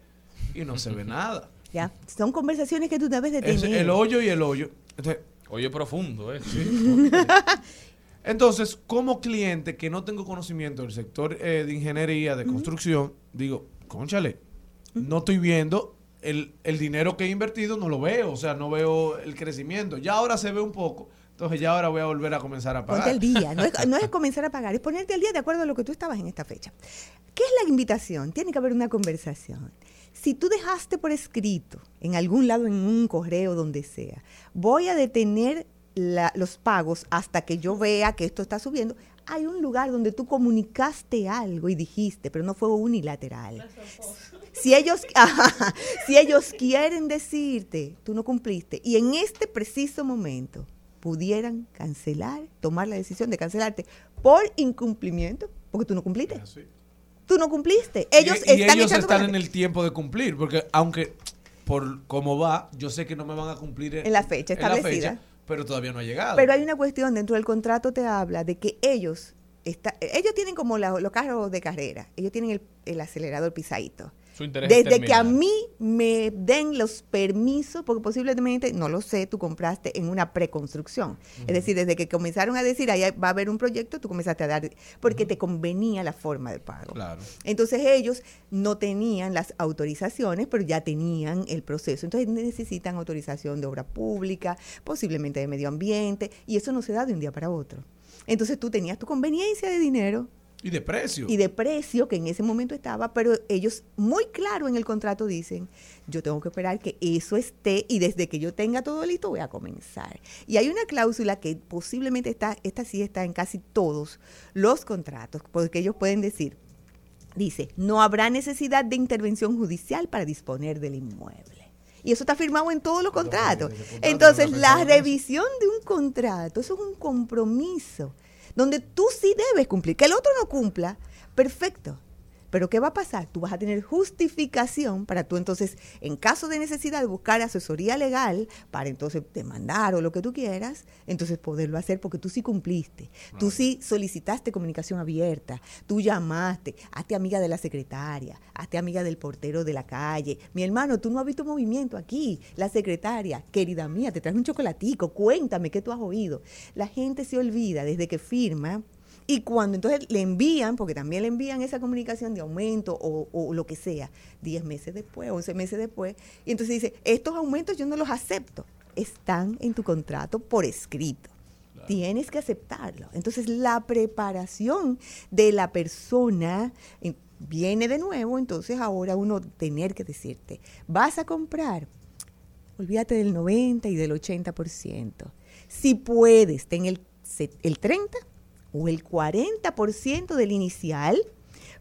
y no se ve nada. Ya, son conversaciones que tú debes de Es tener. el hoyo y el hoyo. Entonces, Hoyo profundo, ¿eh? Entonces, como cliente que no tengo conocimiento del sector eh, de ingeniería, de construcción, digo, conchale, no estoy viendo el, el dinero que he invertido, no lo veo, o sea, no veo el crecimiento. Ya ahora se ve un poco, entonces ya ahora voy a volver a comenzar a pagar. Ponte al día, no es, no es comenzar a pagar, es ponerte al día de acuerdo a lo que tú estabas en esta fecha. ¿Qué es la invitación? Tiene que haber una conversación. Si tú dejaste por escrito, en algún lado, en un correo, donde sea, voy a detener la- los pagos hasta que yo vea que esto está subiendo, hay un lugar donde tú comunicaste algo y dijiste, pero no fue unilateral. Si ellos, ajá, si ellos quieren decirte, tú no cumpliste, y en este preciso momento pudieran cancelar, tomar la decisión de cancelarte por incumplimiento, porque tú no cumpliste. Tú no cumpliste. Ellos y, y están ellos están en el tiempo de cumplir, porque aunque por cómo va, yo sé que no me van a cumplir En la fecha en la establecida. fecha, pero todavía no ha llegado. Pero hay una cuestión dentro del contrato te habla de que ellos está, ellos tienen como la- los carros de carrera, ellos tienen el, el acelerador pisadito. Su interés Desde que a mí me den los permisos, porque posiblemente, no lo sé, tú compraste en una preconstrucción. Es decir, desde que comenzaron a decir, ahí va a haber un proyecto, tú comenzaste a dar, porque te convenía la forma de pago. Claro. Entonces ellos no tenían las autorizaciones, pero ya tenían el proceso. Entonces necesitan autorización de obra pública, posiblemente de medio ambiente, y eso no se da de un día para otro. Entonces tú tenías tu conveniencia de dinero Y de precio. y de precio que en ese momento estaba, pero ellos muy claro en el contrato dicen, yo tengo que esperar que eso esté y desde que yo tenga todo listo voy a comenzar. Y hay una cláusula que posiblemente está, esta sí está en casi todos los contratos, porque ellos pueden decir, dice, no habrá necesidad de intervención judicial para disponer del inmueble. Y eso está firmado en todos los contratos. Entonces, la revisión de un contrato, eso es un compromiso, donde tú sí debes cumplir. Que el otro no cumpla, perfecto. Pero ¿qué va a pasar? Tú vas a tener justificación para tú entonces, en caso de necesidad, buscar asesoría legal para entonces demandar o lo que tú quieras, entonces poderlo hacer porque tú sí cumpliste. Tú sí solicitaste comunicación abierta, tú llamaste, hazte amiga de la secretaria, hazte amiga del portero de la calle. Mi hermano, tú no has visto movimiento aquí. La secretaria, querida mía, te traje un chocolatico, cuéntame qué tú has oído. La gente se olvida desde que firma y cuando entonces le envían, porque también le envían esa comunicación de aumento o, o lo que sea, 10 meses después, 11 meses después, y entonces dice, estos aumentos yo no los acepto, están en tu contrato por escrito. Tienes que aceptarlo. Entonces la preparación de la persona eh, viene de nuevo, entonces ahora uno tener que decirte, vas a comprar, olvídate del 90 y del 80%. Si puedes, ten el, el 30 o el 40% del inicial,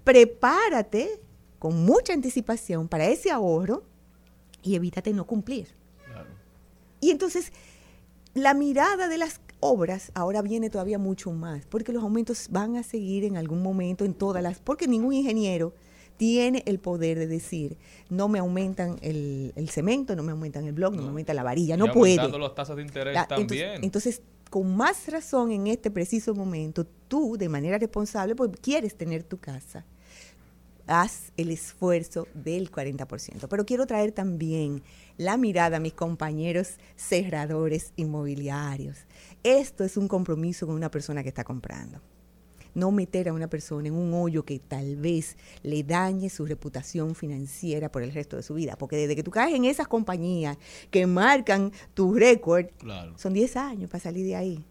prepárate con mucha anticipación para ese ahorro y evítate no cumplir. Y entonces, la mirada de las obras, ahora viene todavía mucho más, porque los aumentos van a seguir en algún momento en todas las, porque ningún ingeniero tiene el poder de decir, no me aumentan el, el cemento, no me aumentan el blog, no, me aumentan la varilla, no puede. las tasas de interés La- entonces- también. Entonces, con más razón en este preciso momento, tú de manera responsable, pues quieres tener tu casa, haz el esfuerzo del 40%. Pero quiero traer también la mirada a mis compañeros cerradores inmobiliarios. Esto es un compromiso con una persona que está comprando. No meter a una persona en un hoyo que tal vez le dañe su reputación financiera por el resto de su vida. Porque desde que tú caes en esas compañías que marcan tu récord, Claro. son 10 años para salir de ahí.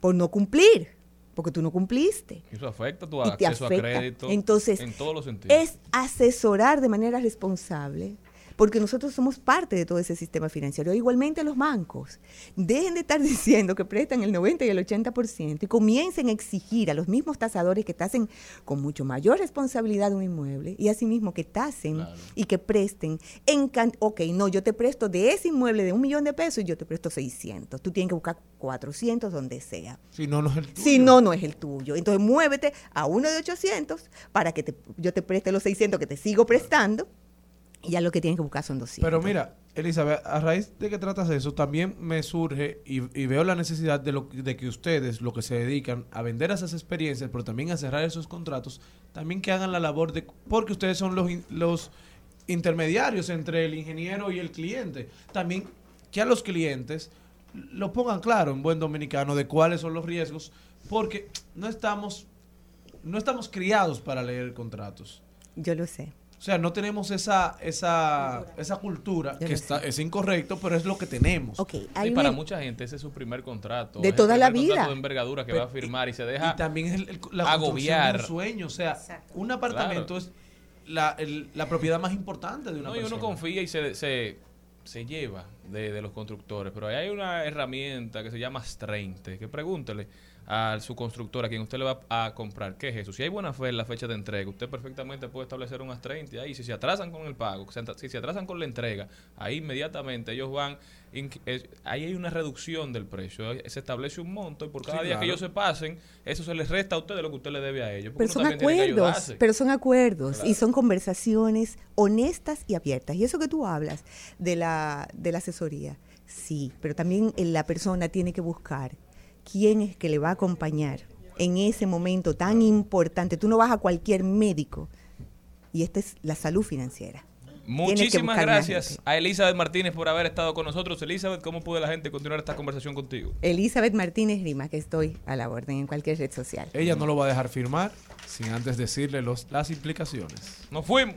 Por no cumplir. Porque tú no cumpliste. Eso afecta tu y te acceso afecta. a crédito. Entonces, en todos los sentidos. es asesorar de manera responsable, porque nosotros somos parte de todo ese sistema financiero. Igualmente los bancos. Dejen de estar diciendo que prestan el 90 y el 80% y comiencen a exigir a los mismos tasadores que tasen con mucho mayor responsabilidad un inmueble y asimismo que tasen y que presten en can- ok, no, yo te presto de ese inmueble de un millón de pesos y yo te presto 600. Tú tienes que buscar 400 donde sea. Si no, no es el Si no, no es el tuyo. Entonces muévete a uno de 800 para que te- yo te preste los 600 que te sigo prestando y ya lo que tienes que buscar son 200. Pero mira, Elizabeth, a raíz de que tratas eso, también me surge y, y veo la necesidad de, lo, de que ustedes, lo que se dedican a vender esas experiencias, pero también a cerrar esos contratos, también que hagan la labor de... Porque ustedes son los, los intermediarios entre el ingeniero y el cliente. También que a los clientes lo pongan claro en buen dominicano de cuáles son los riesgos, porque no estamos, no estamos criados para leer contratos. Yo lo sé. O sea, no tenemos esa, esa, esa cultura que está, es incorrecto, pero es lo que tenemos. y para mucha gente ese es su primer contrato. De toda la primer contrato vida. de envergadura que Pero- va a firmar y se deja y también es el- el- la agobiar. de un sueño. O sea, un apartamento es la, el- la propiedad más importante de una No, y uno confía y se, se, se lleva de, de los constructores. Pero ahí hay una herramienta que se llama Strente, que pregúntele a su constructor, a quien usted le va a comprar, ¿qué es eso? Si hay buena fe en la fecha de entrega, usted perfectamente puede establecer un Strente ahí. Si se atrasan con el pago, si se- atrasan con la entrega, ahí inmediatamente ellos van... ahí hay una reducción del precio. Se establece un monto y por cada Sí, día que ellos se pasen, eso se les resta a usted de lo que usted le debe a ellos. Pero son también tiene que acuerdos, pero son acuerdos Claro. y son conversaciones honestas y abiertas. Y eso que tú hablas de la, de la asesoría, sí, pero también eh, la persona tiene que buscar quién es que le va a acompañar en ese momento tan importante. Tú no vas a cualquier médico y esta es la salud financiera. Muchísimas gracias a Elizabeth Martínez por haber estado con nosotros. Elizabeth, ¿cómo puede la gente continuar esta conversación contigo? Elizabeth Martínez Rima, que estoy a la orden en cualquier red social. Ella no lo va a dejar firmar sin antes decirle los, las implicaciones. Nos fuimos.